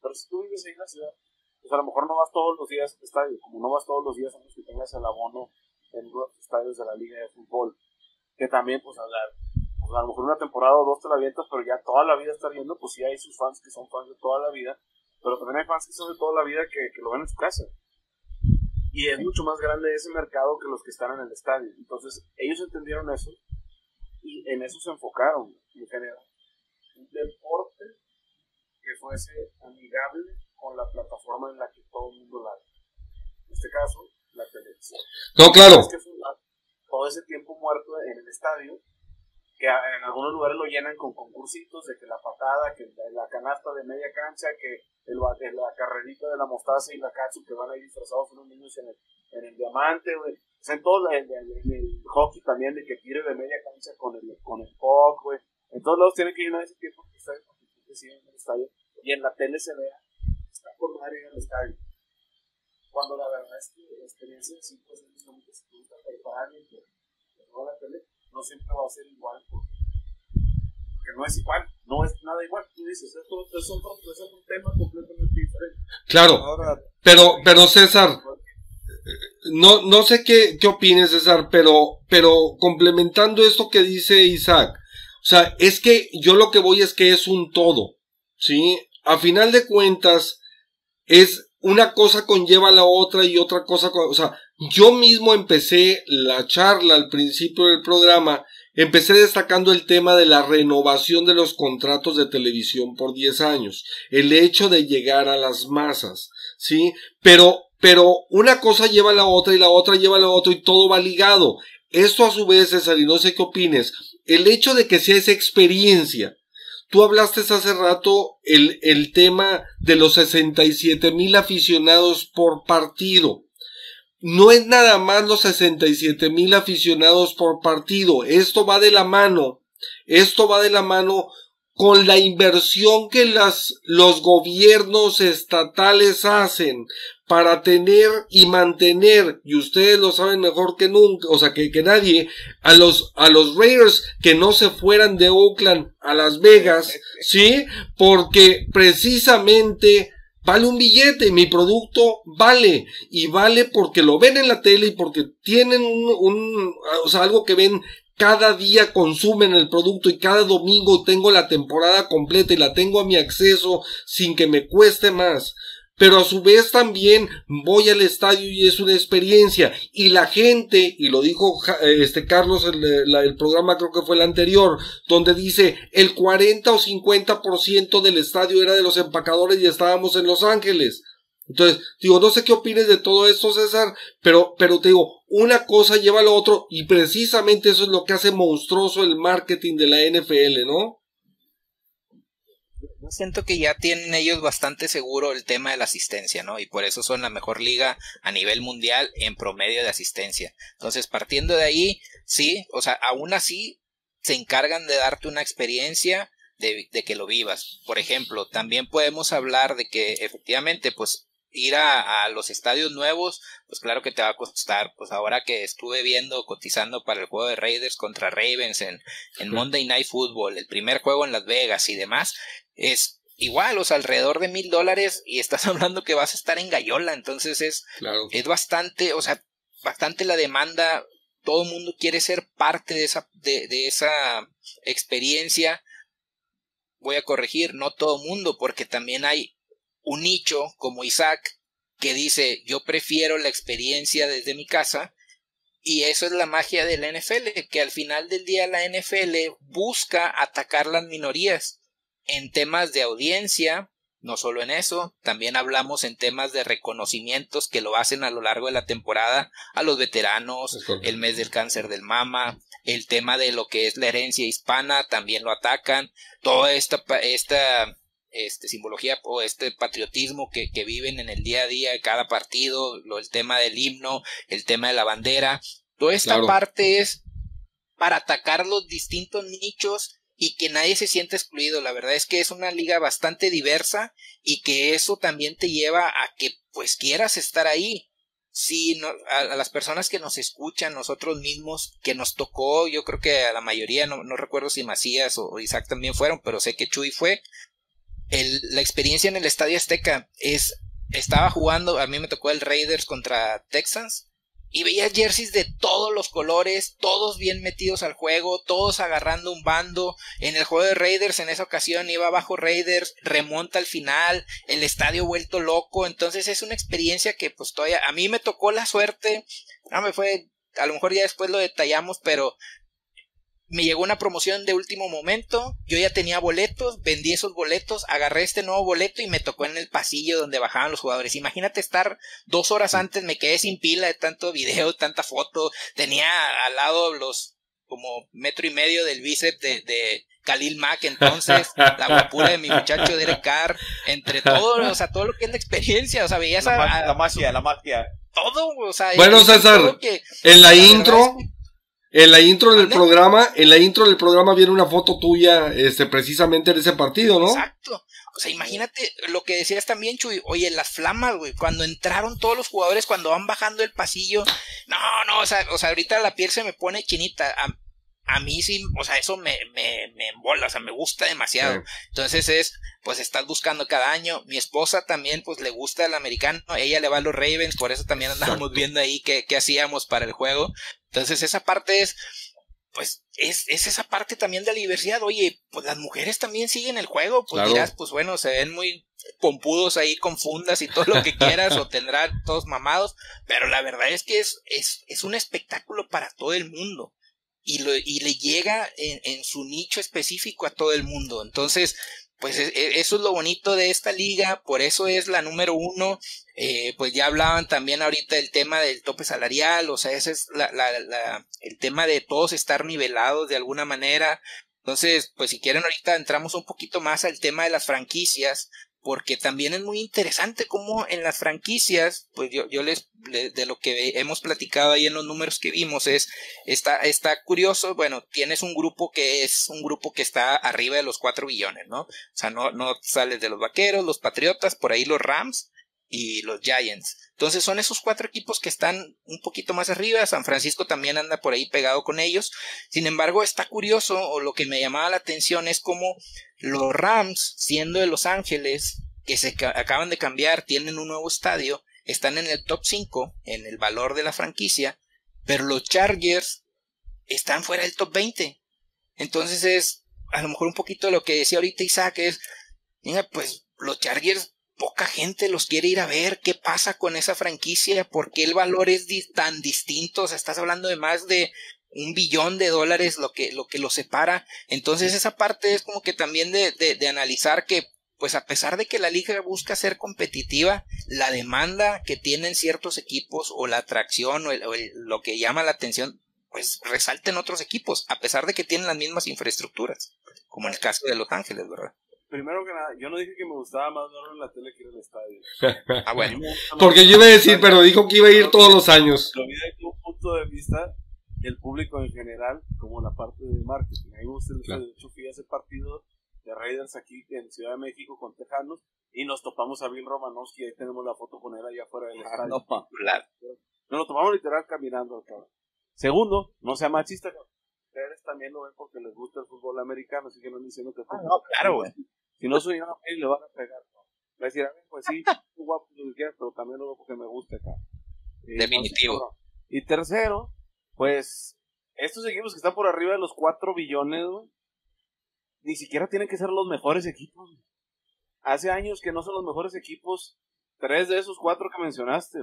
Pero si tú vives ahí en la ciudad, pues a lo mejor no vas todos los días al estadio, como no vas todos los días a los que tengas el abono en los estadios de la liga de fútbol, que también pues hablar, pues a lo mejor una temporada o dos te la avientas, pero ya toda la vida estar viendo, pues sí hay sus fans que son fans de toda la vida, pero también hay fans que son de toda la vida que, que lo ven en su casa. Y es mucho más grande ese mercado que los que están en el estadio. Entonces, ellos entendieron eso y en eso se enfocaron en general. Un deporte que fuese amigable con la plataforma en la que todo el mundo la ve. En este caso, la televisión. No, claro. todo ese tiempo muerto en el estadio, que en algunos lugares lo llenan con concursitos de que la patada, que la canasta de media cancha, que el, la carrerita de la mostaza y la katsu que van a ir disfrazados unos niños en el, en el diamante, güey. O sea, en todo en, el hockey también, de que tire de media cancha con el, con el puck, güey. En todos lados tienen que llenar ese tiempo que está en el estadio. Y en la tele se vea está por madre en el estadio. Cuando la verdad es que la experiencia de 5 es que se gusta preparar y que no la tele no siempre va a ser igual porque, porque, no es igual, no es nada igual. Tú dices, esto, es, otro, es otro tema completamente diferente. Claro, pero, pero César, no, no sé qué, qué opines, César, pero, pero complementando esto que dice Isaac, o sea, es que yo lo que voy es que es un todo, ¿sí? A final de cuentas, es una cosa conlleva la otra y otra cosa, o sea, yo mismo empecé la charla al principio del programa, empecé destacando el tema de la renovación de los contratos de televisión por 10 años, el hecho de llegar a las masas, ¿sí? Pero, pero una cosa lleva a la otra y la otra lleva a la otra y todo va ligado. Esto a su vez, César, y no sé qué opines, el hecho de que sea esa experiencia, Tú hablaste hace rato el, el tema de los 67 mil aficionados por partido. No es nada más los 67 mil aficionados por partido. Esto va de la mano. Esto va de la mano con la inversión que las, los gobiernos estatales hacen para tener y mantener, y ustedes lo saben mejor que nunca, o sea, que, que nadie, a los, a los Raiders que no se fueran de Oakland a Las Vegas, ¿sí? Porque precisamente vale un billete, mi producto vale, y vale porque lo ven en la tele y porque tienen un, un o sea, algo que ven cada día consumen el producto y cada domingo tengo la temporada completa y la tengo a mi acceso sin que me cueste más pero a su vez también voy al estadio y es una experiencia y la gente y lo dijo este Carlos el, el programa creo que fue el anterior donde dice el 40 o 50 por ciento del estadio era de los empacadores y estábamos en Los Ángeles entonces, digo, no sé qué opines de todo esto, César, pero, pero te digo, una cosa lleva a lo otro y precisamente eso es lo que hace monstruoso el marketing de la NFL, ¿no? Siento que ya tienen ellos bastante seguro el tema de la asistencia, ¿no? Y por eso son la mejor liga a nivel mundial en promedio de asistencia. Entonces, partiendo de ahí, sí, o sea, aún así se encargan de darte una experiencia de, de que lo vivas. Por ejemplo, también podemos hablar de que efectivamente, pues ir a, a, los estadios nuevos, pues claro que te va a costar. Pues ahora que estuve viendo, cotizando para el juego de Raiders contra Ravens en, en Monday Night Football, el primer juego en Las Vegas y demás, es igual, o sea, alrededor de mil dólares y estás hablando que vas a estar en Gallola, entonces es, es bastante, o sea, bastante la demanda, todo el mundo quiere ser parte de esa, de, de esa experiencia. Voy a corregir, no todo el mundo, porque también hay un nicho como Isaac que dice yo prefiero la experiencia desde mi casa y eso es la magia de la NFL, que al final del día la NFL busca atacar las minorías en temas de audiencia, no solo en eso, también hablamos en temas de reconocimientos que lo hacen a lo largo de la temporada a los veteranos, el mes del cáncer del mama, el tema de lo que es la herencia hispana, también lo atacan, toda esta, esta este, simbología o este patriotismo que, que viven en el día a día de cada partido, lo, el tema del himno, el tema de la bandera, toda esta parte es para atacar los distintos nichos y que nadie se siente excluido. La verdad es que es una liga bastante diversa y que eso también te lleva a que pues quieras estar ahí. Sí, no, a, las personas que nos escuchan, nosotros mismos, que nos tocó, yo creo que a la mayoría, no, no recuerdo si Macías o, Isaac también fueron, pero sé que Chuy fue. La experiencia en el Estadio Azteca es, estaba jugando, a mí me tocó el Raiders contra Texans, y veía jerseys de todos los colores, todos bien metidos al juego, todos agarrando un bando. En el juego de Raiders en esa ocasión iba abajo Raiders, remonta al final, el estadio vuelto loco, entonces es una experiencia que pues todavía a mí me tocó la suerte, no me fue, a lo mejor ya después lo detallamos, pero me llegó una promoción de último momento, yo ya tenía boletos, vendí esos boletos, agarré este nuevo boleto y me tocó en el pasillo donde bajaban los jugadores. Imagínate estar dos horas antes, me quedé sin pila de tanto video, tanta foto, tenía al lado los como metro y medio del bíceps de, de Khalil Mack, entonces, la guapura de mi muchacho Derek Carr, entre todo, o sea, todo lo que es la experiencia, o sea, veías la, a, la magia, la magia. Todo, o sea, bueno, César, en la, intro, en la intro del programa, en la intro del programa viene una foto tuya, este, precisamente de ese partido, ¿no? Exacto. O sea, imagínate lo que decías también, Chuy. Oye, las flamas, güey. Cuando entraron todos los jugadores, cuando van bajando el pasillo. No, no, o sea, o sea ahorita la piel se me pone chinita. A, mí sí, o sea, eso me, me, me embola, o sea, me gusta demasiado. Entonces es, pues estás buscando cada año. Mi esposa también, pues le gusta el americano. Ella le va a los Ravens, por eso también andábamos viendo ahí qué, qué hacíamos para el juego. Entonces esa parte es, pues es, es, esa parte también de la diversidad. Oye, pues las mujeres también siguen el juego. Pues dirás, pues bueno, se ven muy pompudos ahí con fundas y todo lo que quieras, o tendrán todos mamados. Pero la verdad es que es, es, es un espectáculo para todo el mundo. Y, lo, y le llega en, su nicho específico a todo el mundo. Entonces, pues e, e, eso es lo bonito de esta liga, por eso es la número uno. Eh, pues ya hablaban también ahorita del tema del tope salarial, o sea, ese es la, el tema de todos estar nivelados de alguna manera. Entonces, pues si quieren ahorita entramos un poquito más al tema de las franquicias, porque también es muy interesante cómo en las franquicias, pues yo, yo les, de lo que hemos platicado ahí en los números que vimos es, está, está curioso, bueno, tienes un grupo que es un grupo que está arriba de los 4 billones, ¿no? O sea, no, no sales de los vaqueros, los patriotas, por ahí los Rams, y los Giants. Entonces son esos cuatro equipos que están un poquito más arriba. San Francisco también anda por ahí pegado con ellos. Sin embargo, está curioso, o lo que me llamaba la atención es como los Rams, siendo de Los Ángeles, que se acaban de cambiar, tienen un nuevo estadio, están en el top 5 en el valor de la franquicia, pero los Chargers están fuera del top 20. Entonces es a lo mejor un poquito lo que decía ahorita Isaac es, mira, pues los Chargers poca gente los quiere ir a ver, qué pasa con esa franquicia, por qué el valor es tan distinto, o sea, estás hablando de más de un billón de dólares lo que, lo que lo separa, entonces esa parte es como que también de, de, analizar que pues a pesar de que la liga busca ser competitiva, la demanda que tienen ciertos equipos o la atracción o, lo que llama la atención, pues resalta en otros equipos, a pesar de que tienen las mismas infraestructuras, como en el caso de Los Ángeles, ¿verdad? Primero que nada, yo no dije que me gustaba más verlo en la tele que ir al estadio. ah, bueno. Porque yo iba a decir, pero dijo que iba a ir todos los años. Lo vi desde un punto de vista el público en general, como la parte de marketing. A mí me gusta el estadio. De hecho, fui a ese partido de Raiders aquí en Ciudad de México con Tejanos y nos topamos a Bill Romanowski. Ahí tenemos la foto con él allá afuera del ah, estadio. No. Nos lo tomamos literal caminando. Segundo, no sea machista, ustedes también lo ven porque les gusta el fútbol americano, así que no diciendo que... Ah, no, claro, güey. Si no soy le van a pegar. ¿no? Va a decir, a ver, pues sí, tú guapo lo que quieras, pero también lo veo porque me gusta acá. Definitivo. y tercero, pues, estos equipos que están por arriba de los 4 billones, ni siquiera tienen que ser los mejores equipos. Hace años que no son los mejores equipos, tres de esos cuatro que mencionaste.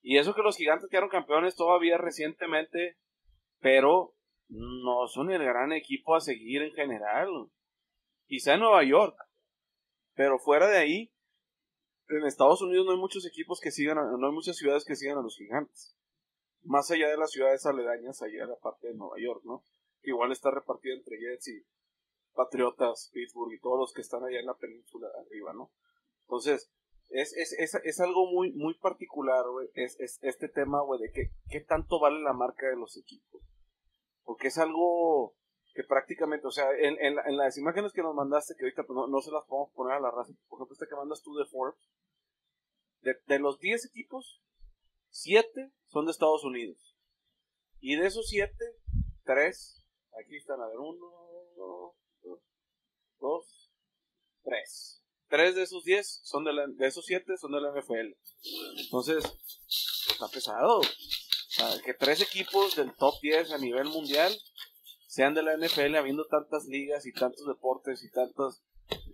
Y eso que los gigantes quedaron campeones todavía recientemente, pero no son el gran equipo a seguir en general quizá en Nueva York, pero fuera de ahí, en Estados Unidos no hay muchos equipos que sigan, no hay muchas ciudades que sigan a los gigantes. Más allá de las ciudades aledañas, allá de la parte de Nueva York, ¿no? Que igual está repartida entre Jets y Patriotas, Pittsburgh y todos los que están allá en la península de arriba, ¿no? Entonces, es, es, es, es algo muy, muy particular, güey, es, es, este tema, güey, de qué, qué tanto vale la marca de los equipos. Porque es algo que prácticamente, o sea, en, en, las imágenes que nos mandaste, que ahorita pues, no, se las podemos poner a la raza, por ejemplo, esta que mandas tú de Forbes, de, de los 10 equipos, 7 son de Estados Unidos. Y de esos 7, 3, aquí están, a ver, 1, 2, 3. 3 de esos 10 son de, la, de esos 7 son de la NFL. Entonces, está pesado. que tres equipos del top 10 a nivel mundial sean de la NFL, habiendo tantas ligas y tantos deportes y tantas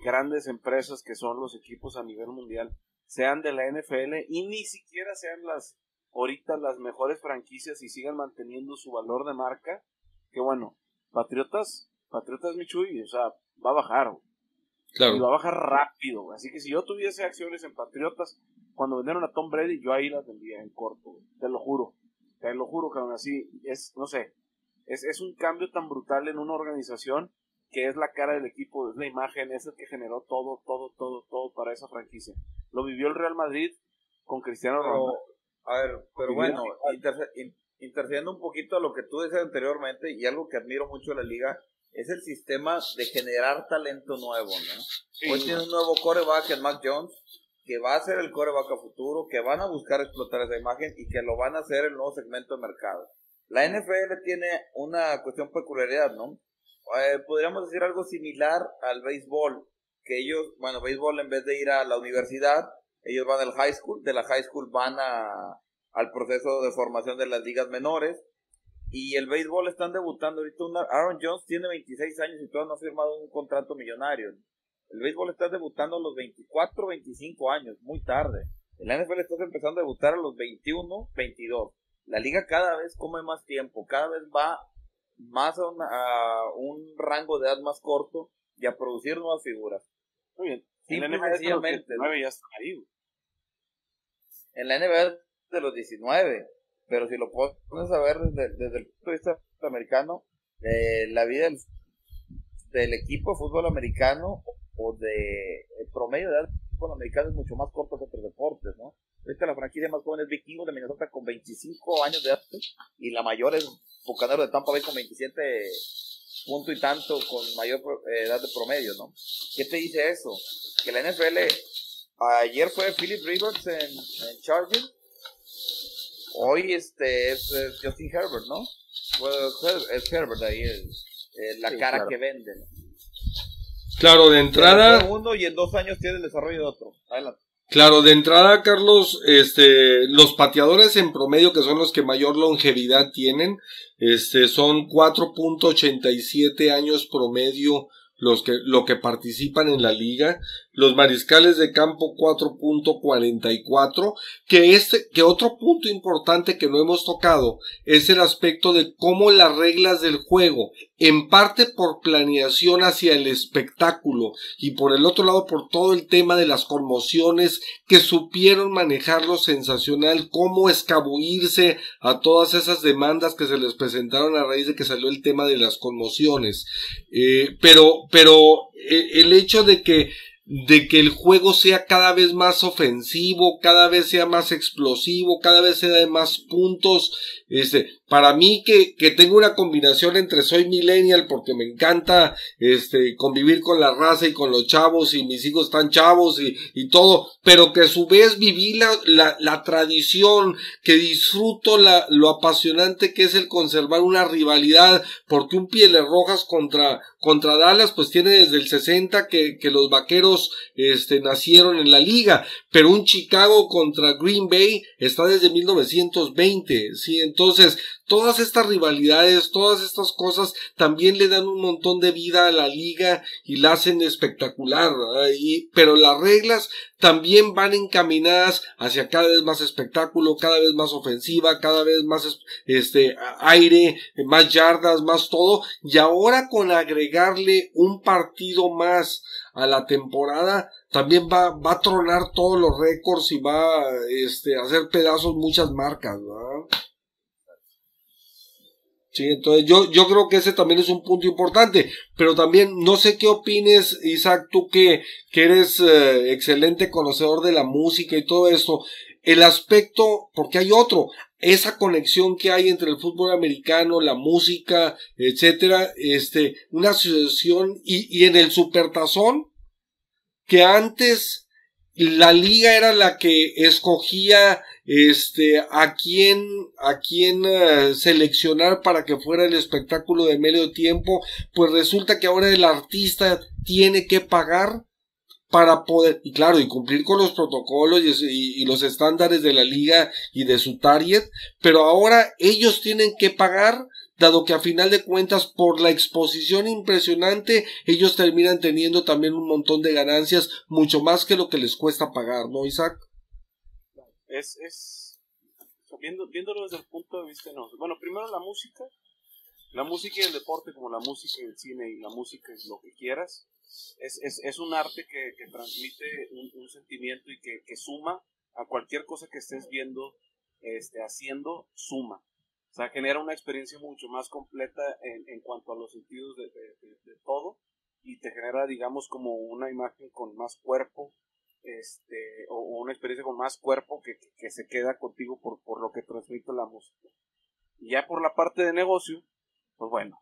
grandes empresas que son los equipos a nivel mundial, sean de la NFL y ni siquiera sean las ahorita las mejores franquicias y sigan manteniendo su valor de marca, que bueno, Patriotas, Patriotas Michuy, o sea, va a bajar. Claro. Y va a bajar rápido. Así que si yo tuviese acciones en Patriotas, cuando vendieron a Tom Brady, yo ahí las vendía en corto. Te lo juro. Te lo juro que aún así es, no sé, es, es un cambio tan brutal en una organización que es la cara del equipo, es la imagen, es el que generó todo, todo, todo, todo para esa franquicia. Lo vivió el Real Madrid con Cristiano Ronaldo. A ver, pero bueno, intercediendo un poquito a lo que tú decías anteriormente y algo que admiro mucho de la liga es el sistema de generar talento nuevo, ¿no? Hoy tiene un nuevo coreback en Mac Jones que va a ser el coreback a futuro, que van a buscar explotar esa imagen y que lo van a hacer el nuevo segmento de mercado. La NFL tiene una cuestión peculiaridad, ¿no? Eh, podríamos decir algo similar al béisbol, que ellos, bueno, béisbol en vez de ir a la universidad, ellos van al high school, de la high school van a, al proceso de formación de las ligas menores, y el béisbol están debutando ahorita. Aaron Jones tiene 26 años y todavía no ha firmado un contrato millonario. El béisbol está debutando a los 24, 25 años, muy tarde. El NFL está empezando a debutar a los 21, 22. La liga cada vez come más tiempo, cada vez va más a, un rango de edad más corto y a producir nuevas figuras. Muy bien. En la NBA ya está ahí. En la NBA de los 19 pero si lo pones a ver desde, el punto de vista americano, eh, la vida del, equipo de fútbol americano o de el promedio de edad del fútbol americano es mucho más corto que otros deportes, ¿no? Ahorita la franquicia más joven es Vikingos de Minnesota con 25 años de edad y la mayor es Bucanero de Tampa Bay con 27 punto y tanto con mayor eh, edad de promedio, ¿no? ¿Qué te dice eso? Que la NFL ayer fue Philip Rivers en, en Chargers Hoy este es, Justin Herbert, ¿no? es Herbert ahí, la cara que vende. Claro, de entrada. Uno y en dos años tiene el desarrollo de otro. Adelante. Claro, de entrada, Carlos, este, los pateadores en promedio, que son los que mayor longevidad tienen, este, son 4.87 años promedio los que, lo que participan en la liga, los mariscales de campo 4.44, que este, que otro punto importante que no hemos tocado es el aspecto de cómo las reglas del juego, en parte por planeación hacia el espectáculo y por el otro lado por todo el tema de las conmociones que supieron manejarlo sensacional, cómo escabullirse a todas esas demandas que se les presentaron a raíz de que salió el tema de las conmociones. Eh, pero, pero eh, el hecho de que de que el juego sea cada vez más ofensivo, cada vez sea más explosivo, cada vez sea de más puntos, este, para mí que, que tengo una combinación entre soy millennial porque me encanta este convivir con la raza y con los chavos y mis hijos están chavos y, y todo, pero que a su vez viví la, la, la tradición, que disfruto la, lo apasionante que es el conservar una rivalidad, porque un Pieles Rojas contra, contra Dallas pues tiene desde el 60 que, que los vaqueros este, nacieron en la liga, pero un Chicago contra Green Bay está desde 1920, sí, entonces todas estas rivalidades, todas estas cosas también le dan un montón de vida a la liga y la hacen espectacular, y, pero las reglas también van encaminadas hacia cada vez más espectáculo, cada vez más ofensiva, cada vez más este aire, más yardas, más todo, y ahora con agregarle un partido más a la temporada, también va, va a tronar todos los récords y va este, a hacer pedazos muchas marcas, ¿verdad? Sí, entonces yo, yo creo que ese también es un punto importante, pero también no sé qué opines, Isaac, tú que, que eres eh, excelente conocedor de la música y todo esto, el aspecto, porque hay otro, esa conexión que hay entre el fútbol americano, la música, etcétera, este, una asociación y, y en el supertazón, que antes la liga era la que escogía este a quién a quién eh, seleccionar para que fuera el espectáculo de medio tiempo pues resulta que ahora el artista tiene que pagar para poder, y claro, y cumplir con los protocolos y, los estándares de la liga y de su target, pero ahora ellos tienen que pagar, dado que a final de cuentas, por la exposición impresionante, ellos terminan teniendo también un montón de ganancias, mucho más que lo que les cuesta pagar, ¿no, Isaac? Es, es, viendo, viéndolo desde el punto de vista, no. Bueno, primero la música, la música y el deporte, como la música y el cine y la música es lo que quieras, es, es, es un arte que, que transmite un, un, sentimiento y que, que, suma a cualquier cosa que estés viendo, este, haciendo, suma. O sea, genera una experiencia mucho más completa en, en cuanto a los sentidos de, de, todo y te genera, digamos, como una imagen con más cuerpo, este, o, una experiencia con más cuerpo que, que, se queda contigo por, por lo que transmite la música. Y ya por la parte de negocio, pues bueno,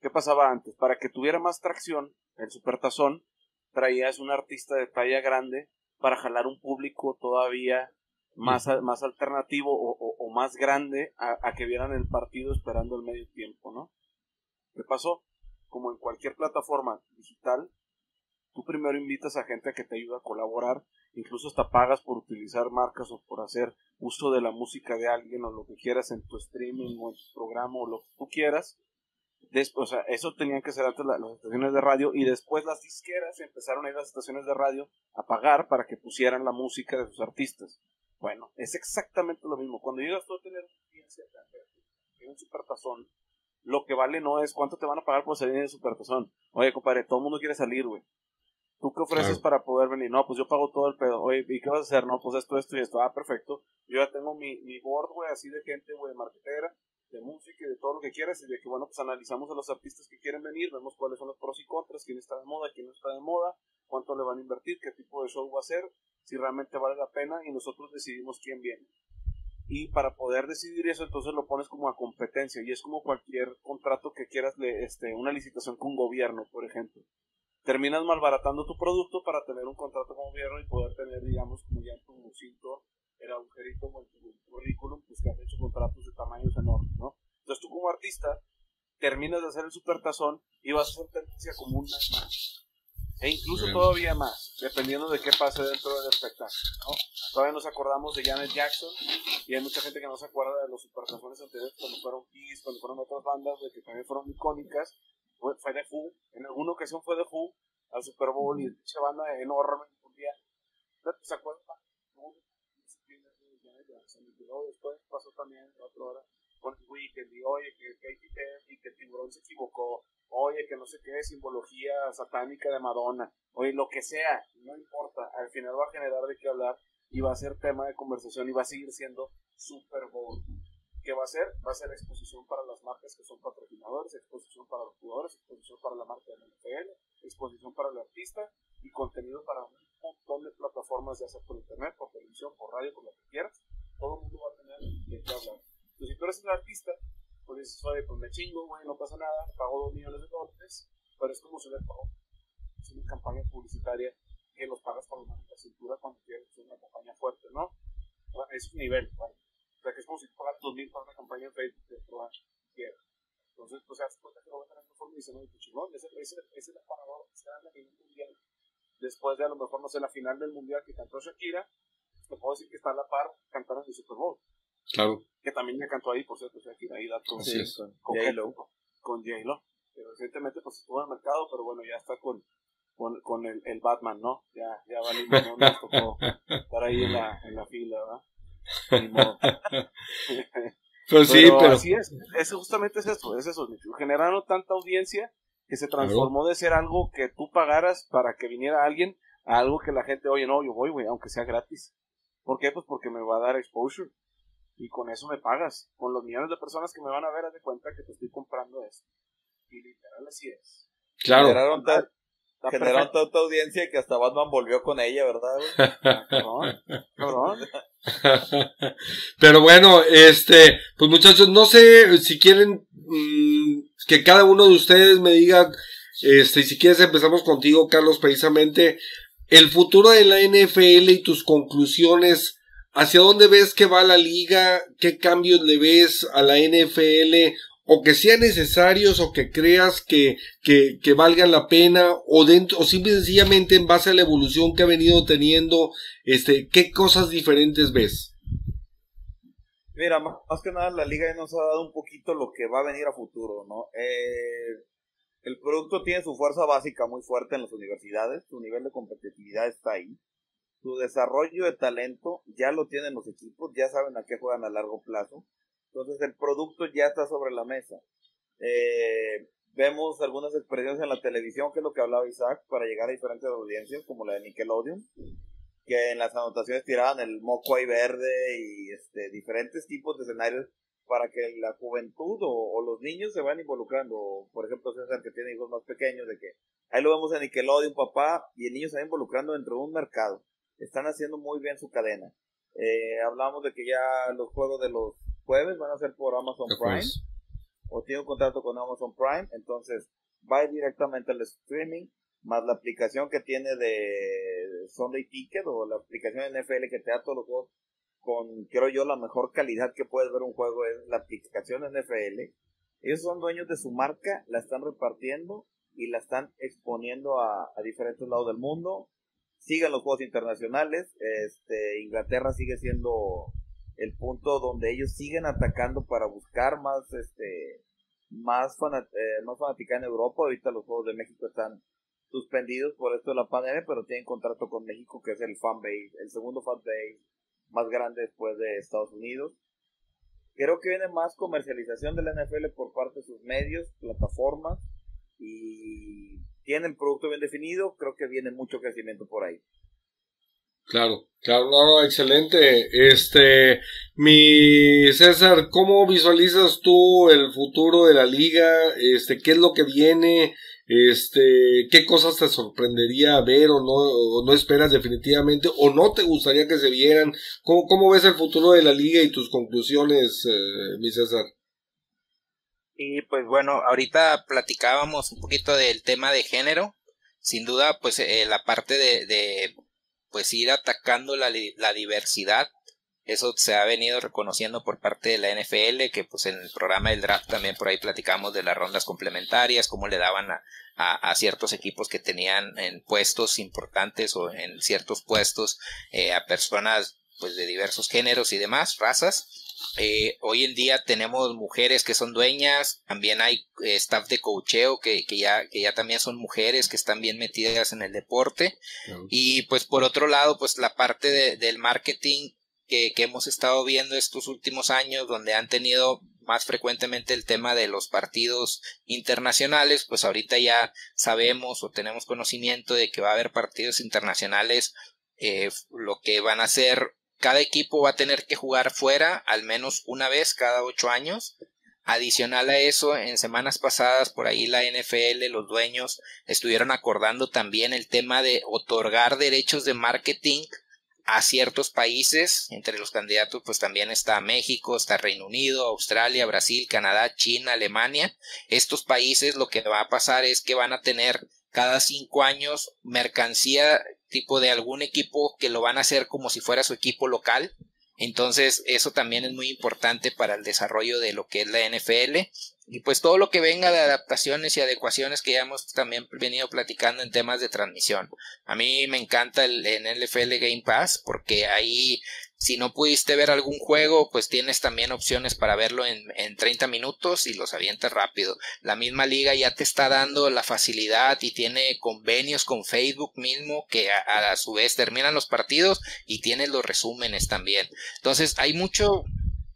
¿qué pasaba antes? Para que tuviera más tracción, el Supertazón, traías un artista de talla grande para jalar un público todavía más, más alternativo o, más grande a, que vieran el partido esperando el medio tiempo, ¿no? ¿Qué pasó? Como en cualquier plataforma digital, tú primero invitas a gente a que te ayude a colaborar, incluso hasta pagas por utilizar marcas o por hacer uso de la música de alguien o lo que quieras en tu streaming o en tu programa o lo que tú quieras, Después, o sea, eso tenían que ser antes las estaciones de radio y después las disqueras empezaron a ir a las estaciones de radio a pagar para que pusieran la música de sus artistas. Bueno, es exactamente lo mismo. Cuando llegas tú a tener en un supertazón, lo que vale no es cuánto te van a pagar por salir en el supertazón. Oye, compadre, todo el mundo quiere salir, güey. ¿Tú qué ofreces para poder venir? No, pues yo pago todo el pedo. Oye, ¿y qué vas a hacer? No, pues esto, esto y esto. Ah, perfecto. Yo ya tengo mi, mi board, güey, así de gente, güey, marketera de música y de todo lo que quieras y de que bueno pues analizamos a los artistas que quieren venir, vemos cuáles son los pros y contras, quién está de moda, quién no está de moda, cuánto le van a invertir, qué tipo de show va a ser, si realmente vale la pena y nosotros decidimos quién viene. Y para poder decidir eso entonces lo pones como a competencia y es como cualquier contrato que quieras, este, una licitación con gobierno, por ejemplo. Terminas malbaratando tu producto para tener un contrato con gobierno y poder tener, digamos, como ya en tu el agujerito en tu currículum, pues que has hecho contratos de tamaños enormes, ¿no? Entonces tú como artista terminas de hacer el supertazón y vas a ser tendencia como un más. E incluso todavía más, dependiendo de qué pase dentro del espectáculo, ¿no? Todavía nos acordamos de Janet Jackson y hay mucha gente que no se acuerda de los supertazones anteriores cuando fueron Kiss, cuando fueron otras bandas de que también fueron icónicas. Fue, fue de Who, en alguna ocasión fue de Who al Super Bowl y esa banda enorme un día. ¿Se acuerdan? Después pasó también otra hora con el Weekend y oye que, que, y que el tiburón se equivocó, oye que no sé qué, simbología satánica de Madonna, oye lo que sea, no importa, al final va a generar de qué hablar y va a ser tema de conversación y va a seguir siendo Super Bowl. ¿Qué va a ser? Va a ser exposición para las marcas que son patrocinadores, exposición para los jugadores, exposición para la marca de la NFL, exposición para el artista y contenido para un montón de plataformas, ya sea por internet, por televisión, por radio, por lo que quieras todo el mundo va a tener de qué hablar. Entonces, si tú eres un artista, pues dices, oye, pues me chingo, güey, no pasa nada, pago dos millones de dólares, pero es como se le pagó. Es una campaña publicitaria que los pagas con la cintura cuando quieres hacer una campaña fuerte, ¿no? es un nivel, ¿vale? O sea, que es como si pagas dos mil para una campaña en Facebook de probar quieras. Entonces, pues, se hace cuenta que lo van a tener forma y dicen, oye, pues chingón, ese, ese, ese es el parador que se da en final mundial. Después de a lo mejor, no sé, la final del mundial que cantó Shakira, te puedo decir que está a la par cantando en el Super Bowl. Claro. Que también me cantó ahí, por cierto, o sea, aquí ahí dato sí, con, con J-Lo. Con J-Lo. Recientemente pues estuvo en el mercado, pero bueno, ya está con, con, con el, el, Batman, ¿no? Ya, ya valimos, ¿no? Nos tocó estar ahí en la, en la fila, ¿verdad? pues sí, pero, Así es, es, justamente es eso, es eso, generaron tanta audiencia que se transformó de ser algo que tú pagaras para que viniera alguien a algo que la gente, oye, no, yo voy, güey, aunque sea gratis. ¿Por qué? Pues porque me va a dar exposure. Y con eso me pagas. Con los millones de personas que me van a ver, haz de cuenta que te estoy comprando esto. Y literal así es. Claro. Generaron tal, generó tanta audiencia que hasta Batman volvió con ella, ¿verdad? Pero bueno, este, pues muchachos, no sé si quieren mm, que cada uno de ustedes me diga, este, si quieres empezamos contigo, Carlos, precisamente, el futuro de la NFL y tus conclusiones, ¿hacia dónde ves que va la liga? ¿Qué cambios le ves a la NFL? o que sean necesarios o que creas que, que, valgan la pena o dentro o simple y sencillamente en base a la evolución que ha venido teniendo este qué cosas diferentes ves mira más, que nada la liga nos ha dado un poquito lo que va a venir a futuro no eh, el producto tiene su fuerza básica muy fuerte en las universidades su nivel de competitividad está ahí su desarrollo de talento ya lo tienen los equipos ya saben a qué juegan a largo plazo entonces el producto ya está sobre la mesa. Eh, vemos algunas expresiones en la televisión, que es lo que hablaba Isaac, para llegar a diferentes audiencias, como la de Nickelodeon, que en las anotaciones tiraban el moco ahí verde y este, diferentes tipos de escenarios para que la juventud o, los niños se vayan involucrando. Por ejemplo, César, que tiene hijos más pequeños, de que ahí lo vemos en Nickelodeon, papá, y el niño se va involucrando dentro de un mercado. Están haciendo muy bien su cadena. Eh, hablamos de que ya los juegos de los jueves van a ser por Amazon Prime o tiene un contrato con Amazon Prime, entonces va directamente al streaming más la aplicación que tiene de Sunday Ticket o la aplicación NFL que te da todos los juegos con, quiero yo, la mejor calidad que puedes ver un juego es la aplicación NFL. Ellos son dueños de su marca, la están repartiendo y la están exponiendo a, diferentes lados del mundo. Sigan los juegos internacionales. Este, Inglaterra sigue siendo el punto donde ellos siguen atacando para buscar más este más eh, más en Europa ahorita los juegos de México están suspendidos por esto de la pandemia pero tienen contrato con México que es el fanbase el segundo fanbase más grande después de Estados Unidos creo que viene más comercialización de la NFL por parte de sus medios plataformas y tienen producto bien definido creo que viene mucho crecimiento por ahí Claro, claro, no, excelente. Este, mi César, ¿cómo visualizas tú el futuro de la liga? Este, ¿qué es lo que viene? Este, ¿qué cosas te sorprendería ver o no, no esperas definitivamente o no te gustaría que se vieran? ¿Cómo, ves el futuro de la liga y tus conclusiones, eh, mi César? Y pues bueno, ahorita platicábamos un poquito del tema de género. Sin duda, pues eh, la parte de pues ir atacando la, la diversidad. Eso se ha venido reconociendo por parte de la NFL, que pues en el programa del draft también por ahí platicamos de las rondas complementarias, cómo le daban a, a, ciertos equipos que tenían en puestos importantes o en ciertos puestos eh, a personas pues de diversos géneros y demás, razas. Eh, hoy en día tenemos mujeres que son dueñas, también hay eh, staff de cocheo que, que, ya, que ya también son mujeres que están bien metidas en el deporte. Y pues por otro lado, pues la parte de, del marketing que, hemos estado viendo estos últimos años, donde han tenido más frecuentemente el tema de los partidos internacionales, pues ahorita ya sabemos o tenemos conocimiento de que va a haber partidos internacionales, eh, lo que van a ser cada equipo va a tener que jugar fuera al menos una vez cada ocho años. Adicional a eso, en semanas pasadas por ahí la NFL, los dueños estuvieron acordando también el tema de otorgar derechos de marketing a ciertos países. Entre los candidatos pues también está México, está Reino Unido, Australia, Brasil, Canadá, China, Alemania. Estos países lo que va a pasar es que van a tener cada cinco años mercancía tipo de algún equipo que lo van a hacer como si fuera su equipo local. Entonces, eso también es muy importante para el desarrollo de lo que es la NFL. Y pues todo lo que venga de adaptaciones y adecuaciones que ya hemos también venido platicando en temas de transmisión. A mí me encanta el, el NFL Game Pass porque ahí si no pudiste ver algún juego, pues tienes también opciones para verlo en, en 30 minutos y los avientas rápido. La misma liga ya te está dando la facilidad y tiene convenios con Facebook mismo que a, a su vez terminan los partidos y tienes los resúmenes también. Entonces hay mucho,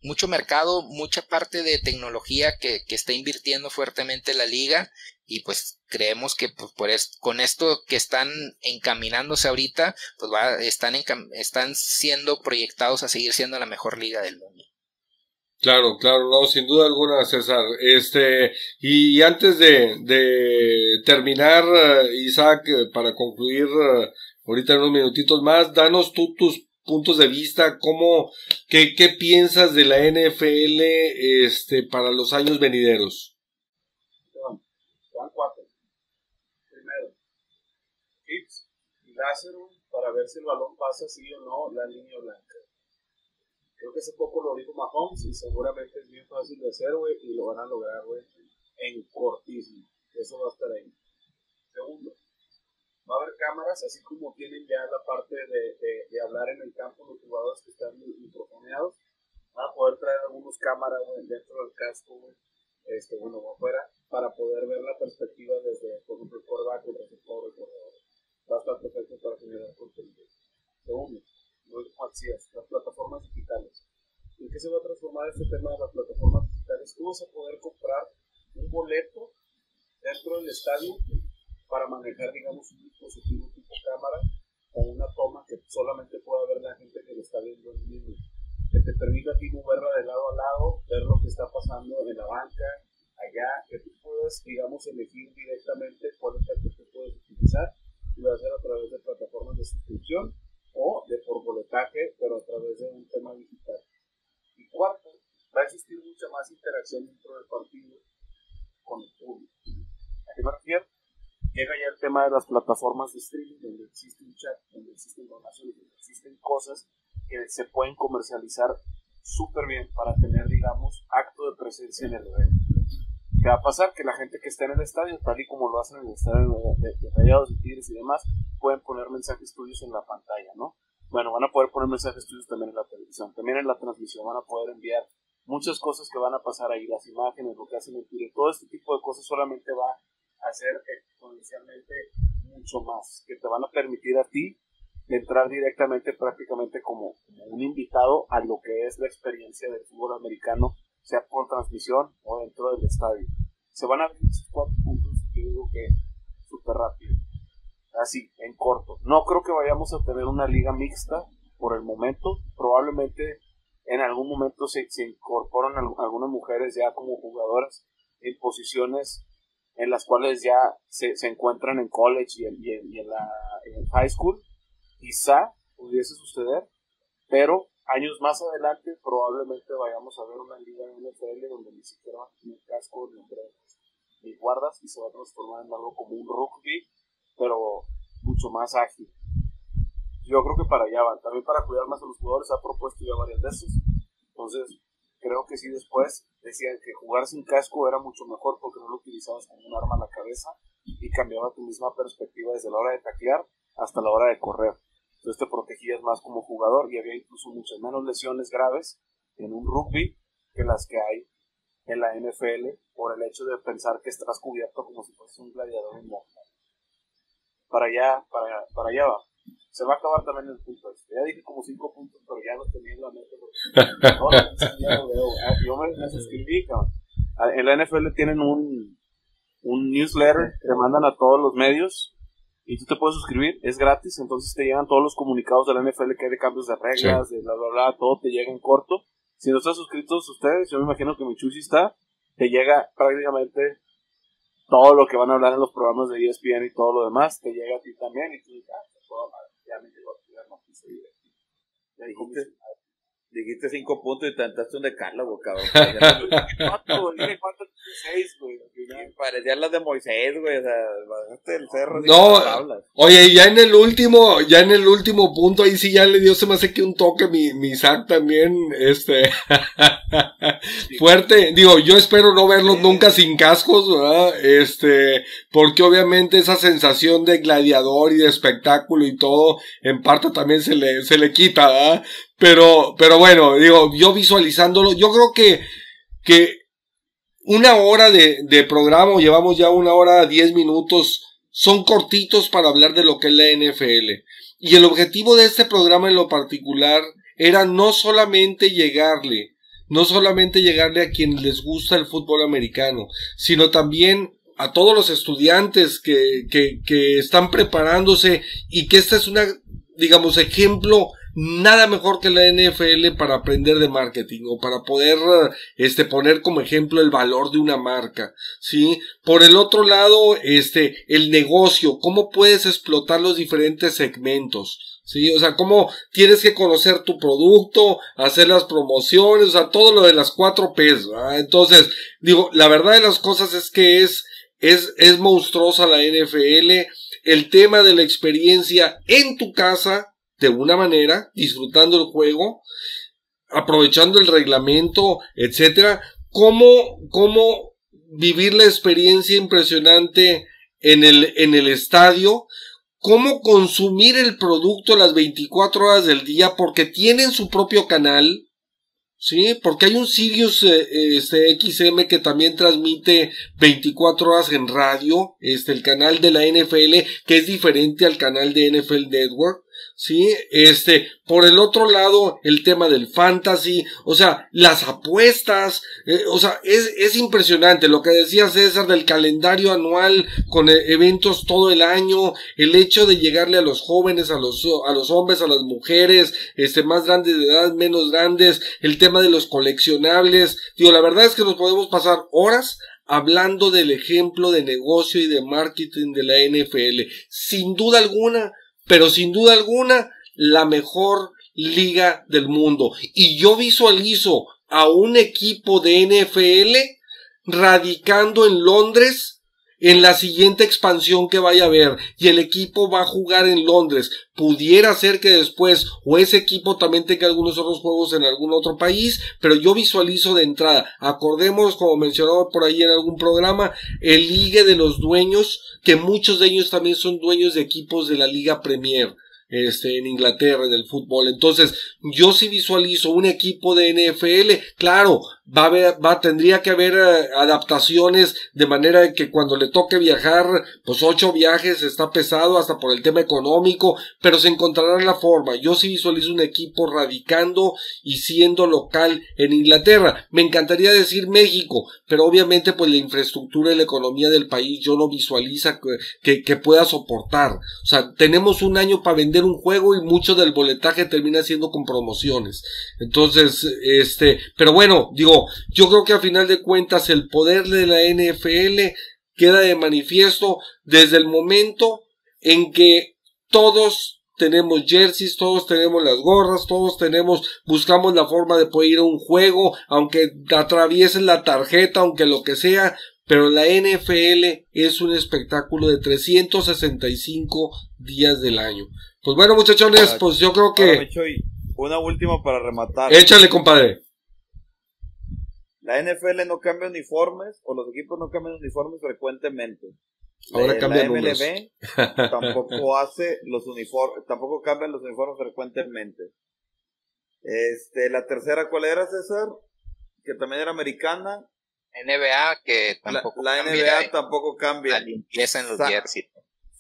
mucho mercado, mucha parte de tecnología que, que está invirtiendo fuertemente la liga y pues creemos que pues, por con esto que están encaminándose ahorita, pues va, están, están siendo proyectados a seguir siendo la mejor liga del mundo. Claro, claro, no, sin duda alguna, César. Este, y antes de, de terminar, eh, Isaac, eh, para concluir eh, ahorita en unos minutitos más, danos tú tus puntos de vista, cómo, qué, qué piensas de la NFL, este, para los años venideros. Van cuatro. Primero, hits y Lázaro para ver si el balón pasa sí o no la línea blanca. Creo que hace poco lo dijo Mahomes y seguramente es bien fácil de hacer, güey, y lo van a lograr, güey, en cortísimo. Eso va a estar ahí. Segundo, va a haber cámaras, así como tienen ya la parte de, de, hablar en el campo los jugadores que están microfoneados. Van a poder traer algunos cámaras, dentro del casco, este, bueno, afuera, para poder ver la perspectiva desde, por ejemplo, el quarterback, el receptor, el corredor. Va a estar perfecto para generar contenido. Segundo, las plataformas digitales. ¿En qué se va a transformar este tema de las plataformas digitales? Tú vas a poder comprar un boleto dentro del estadio para manejar, digamos, un cámara con una toma que solamente pueda ver la gente que lo está viendo en vivo. Que te permita a ti moverla de lado a lado, ver lo que está pasando en la banca, allá, que tú puedas, digamos, elegir directamente cuál es el que tú puedes utilizar y lo hacer a través de plataformas de suscripción o de por boletaje, pero a través de un tema digital. Y cuarto, va a existir mucha más interacción dentro del partido con el público. ¿A qué me refiero? Llega ya el tema de las plataformas de streaming, donde existe un chat, donde existen donaciones, donde existen cosas que se pueden comercializar súper bien para tener, digamos, acto de presencia en el evento. ¿Qué va a pasar? Que la gente que está en el estadio, tal y como lo hacen en el estadio de, Rayados, de Tigres y demás, pueden poner mensajes tuyos en la pantalla, ¿no? Bueno, van a poder poner mensajes tuyos también en la televisión, también en la transmisión, van a poder enviar muchas cosas que van a pasar ahí, las imágenes, lo que hacen en Twitter, todo este tipo de cosas solamente va a hacer exponencialmente mucho más, que te van a permitir a ti entrar directamente prácticamente como un invitado a lo que es la experiencia del fútbol americano sea por transmisión o dentro del estadio. Se van a ver esos cuatro puntos, yo digo que súper rápido. Así, en corto. No creo que vayamos a tener una liga mixta por el momento. Probablemente en algún momento se, se incorporan algunas mujeres ya como jugadoras en posiciones en las cuales ya se, se encuentran en college y en, y en, la, en high school. Quizá pudiese suceder, pero años más adelante probablemente vayamos a ver una liga de NFL donde ni siquiera va casco ni, guardas y se va a transformar en algo como un rugby, pero mucho más ágil. Yo creo que para allá van. También para cuidar más a los jugadores ha propuesto ya varias veces. Entonces, creo que sí después decían que jugar sin casco era mucho mejor porque no lo utilizabas como un arma a la cabeza y cambiaba tu misma perspectiva desde la hora de taclear hasta la hora de correr. Entonces te protegías más como jugador y había incluso muchas menos lesiones graves en un rugby que las que hay en la NFL por el hecho de pensar que estás cubierto como si fueras un gladiador inmortal. Para allá, para, para allá va. Se va a acabar también el punto este. Ya dije como cinco puntos, pero ya no tenía en la mente. Ah, yo me, me suscribí, ah, En la NFL tienen un, un newsletter que mandan a todos los medios y tú te puedes suscribir, es gratis, entonces te llegan todos los comunicados de la NFL que hay de cambios de reglas, de bla, bla, bla, todo te llega en corto. Si no están suscritos ustedes, yo me imagino que mi chuchi está, te llega prácticamente todo lo que van a hablar en los programas de ESPN y todo lo demás, te llega a ti también y tú dices, ah, ya me llegó, ya no quise ir aquí. Ya dijiste, cinco puntos y tentaste un decálogo, cabrón. ¿Cuánto, dije cuánto seis, güey. Parecían las de Moisés, güey. O sea, bajaste el cerro. No, oye, ya en el último, ya en el último punto, ahí sí ya le dio, se me hace que un toque mi, mi Isaac también, este, fuerte. Digo, yo espero no verlos nunca sin cascos, ¿verdad? Este, porque obviamente esa sensación de gladiador y de espectáculo y todo, en parte también se le, se le quita, ¿verdad? Pero, pero bueno, digo, yo visualizándolo, yo creo que, que una hora de, programa, llevamos ya una hora diez minutos, son cortitos para hablar de lo que es la NFL. Y el objetivo de este programa en lo particular era no solamente llegarle, no solamente llegarle a quienes les gusta el fútbol americano, sino también a todos los estudiantes que, que, que están preparándose y que esta es una, digamos, ejemplo nada mejor que la NFL para aprender de marketing o para poder este poner como ejemplo el valor de una marca, ¿sí? Por el otro lado, este el negocio, cómo puedes explotar los diferentes segmentos. Sí, o sea, cómo tienes que conocer tu producto, hacer las promociones, o sea, todo lo de las cuatro P's, Entonces, digo, la verdad de las cosas es que es, es, es monstruosa la NFL, el tema de la experiencia en tu casa, de una manera, disfrutando el juego, aprovechando el reglamento, etcétera, cómo, cómo vivir la experiencia impresionante en el, en el estadio, cómo consumir el producto las 24 horas del día porque tienen su propio canal. Sí, porque hay un Sirius eh, este, XM que también transmite 24 horas en radio, este, el canal de la NFL, que es diferente al canal de NFL Network. Sí, este, por el otro lado, el tema del fantasy, o sea, las apuestas, eh, o sea, es, es impresionante lo que decía César del calendario anual con e, eventos todo el año, el hecho de llegarle a los jóvenes, a los, a los hombres, a las mujeres, este, más grandes de edad, menos grandes, el tema de los coleccionables, digo, la verdad es que nos podemos pasar horas hablando del ejemplo de negocio y de marketing de la NFL. Sin duda alguna, pero sin duda alguna la mejor liga del mundo. Y yo visualizo a un equipo de NFL radicando en Londres en la siguiente expansión que vaya a haber y el equipo va a jugar en Londres. Pudiera ser que después o ese equipo también tenga algunos otros juegos en algún otro país, pero yo visualizo de entrada. Acordemos, como mencionaba por ahí en algún programa, el ligue de los dueños, que muchos de ellos también son dueños de equipos de la Liga Premier este, en Inglaterra, en el fútbol. Entonces, yo sí visualizo un equipo de NFL, claro, va a haber, va, tendría que haber eh, adaptaciones de manera que cuando le toque viajar, pues ocho viajes está pesado hasta por el tema económico, pero se encontrará la forma. Yo sí visualizo un equipo radicando y siendo local en Inglaterra. Me encantaría decir México, pero obviamente pues la infraestructura y la economía del país yo no visualiza que, que pueda soportar. O sea, tenemos un año para vender un juego y mucho del boletaje termina siendo con promociones. Entonces, este, pero bueno, digo, yo creo que a final de cuentas el poder de la NFL queda de manifiesto desde el momento en que todos tenemos jerseys, todos tenemos las gorras, todos tenemos, buscamos la forma de poder ir a un juego, aunque atraviesen la tarjeta, aunque lo que sea, pero la NFL es un espectáculo de 365 días del año. Pues bueno, muchachones, pues yo creo que... Una última para rematar. Échale, compadre. La NFL no cambia uniformes o los equipos no cambian uniformes frecuentemente. Ahora la, MLB tampoco hace los uniformes, tampoco cambian los uniformes frecuentemente. Este, la tercera, ¿cuál era, César? Que también era americana. NBA, que tampoco la, la NBA tampoco cambia. La limpieza en los jerseys.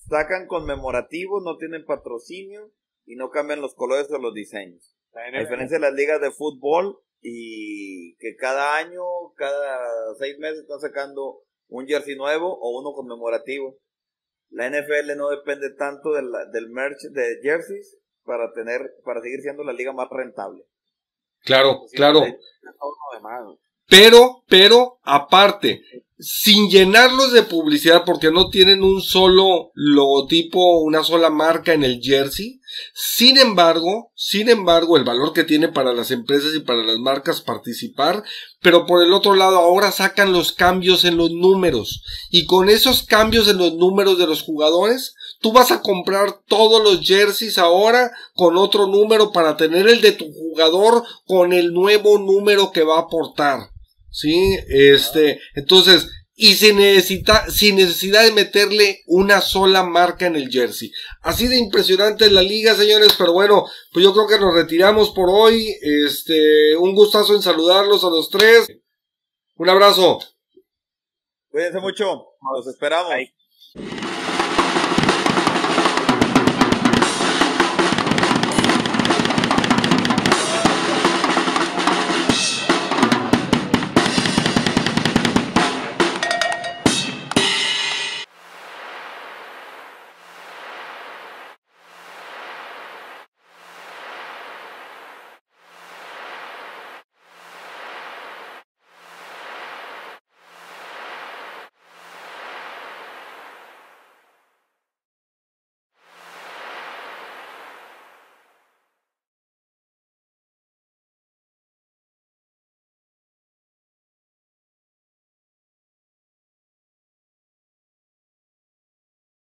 Sacan conmemorativos, no tienen patrocinio y no cambian los colores o los diseños. A diferencia de las ligas de fútbol, y que cada año, cada seis meses están sacando un jersey nuevo o uno conmemorativo. La NFL no depende tanto del, del merch de jerseys para tener, para seguir siendo la liga más rentable. Claro, claro. Pero, pero, aparte, sin llenarlos de publicidad porque no tienen un solo logotipo, una sola marca en el jersey. Sin embargo, sin embargo, el valor que tiene para las empresas y para las marcas participar, pero por el otro lado ahora sacan los cambios en los números y con esos cambios en los números de los jugadores, tú vas a comprar todos los jerseys ahora con otro número para tener el de tu jugador con el nuevo número que va a aportar. Sí, este, entonces, y sin, necesita, sin necesidad de meterle una sola marca en el jersey. Así de impresionante la liga, señores, pero bueno, pues yo creo que nos retiramos por hoy. Este, un gustazo en saludarlos a los tres. Un abrazo. Cuídense mucho, los esperamos.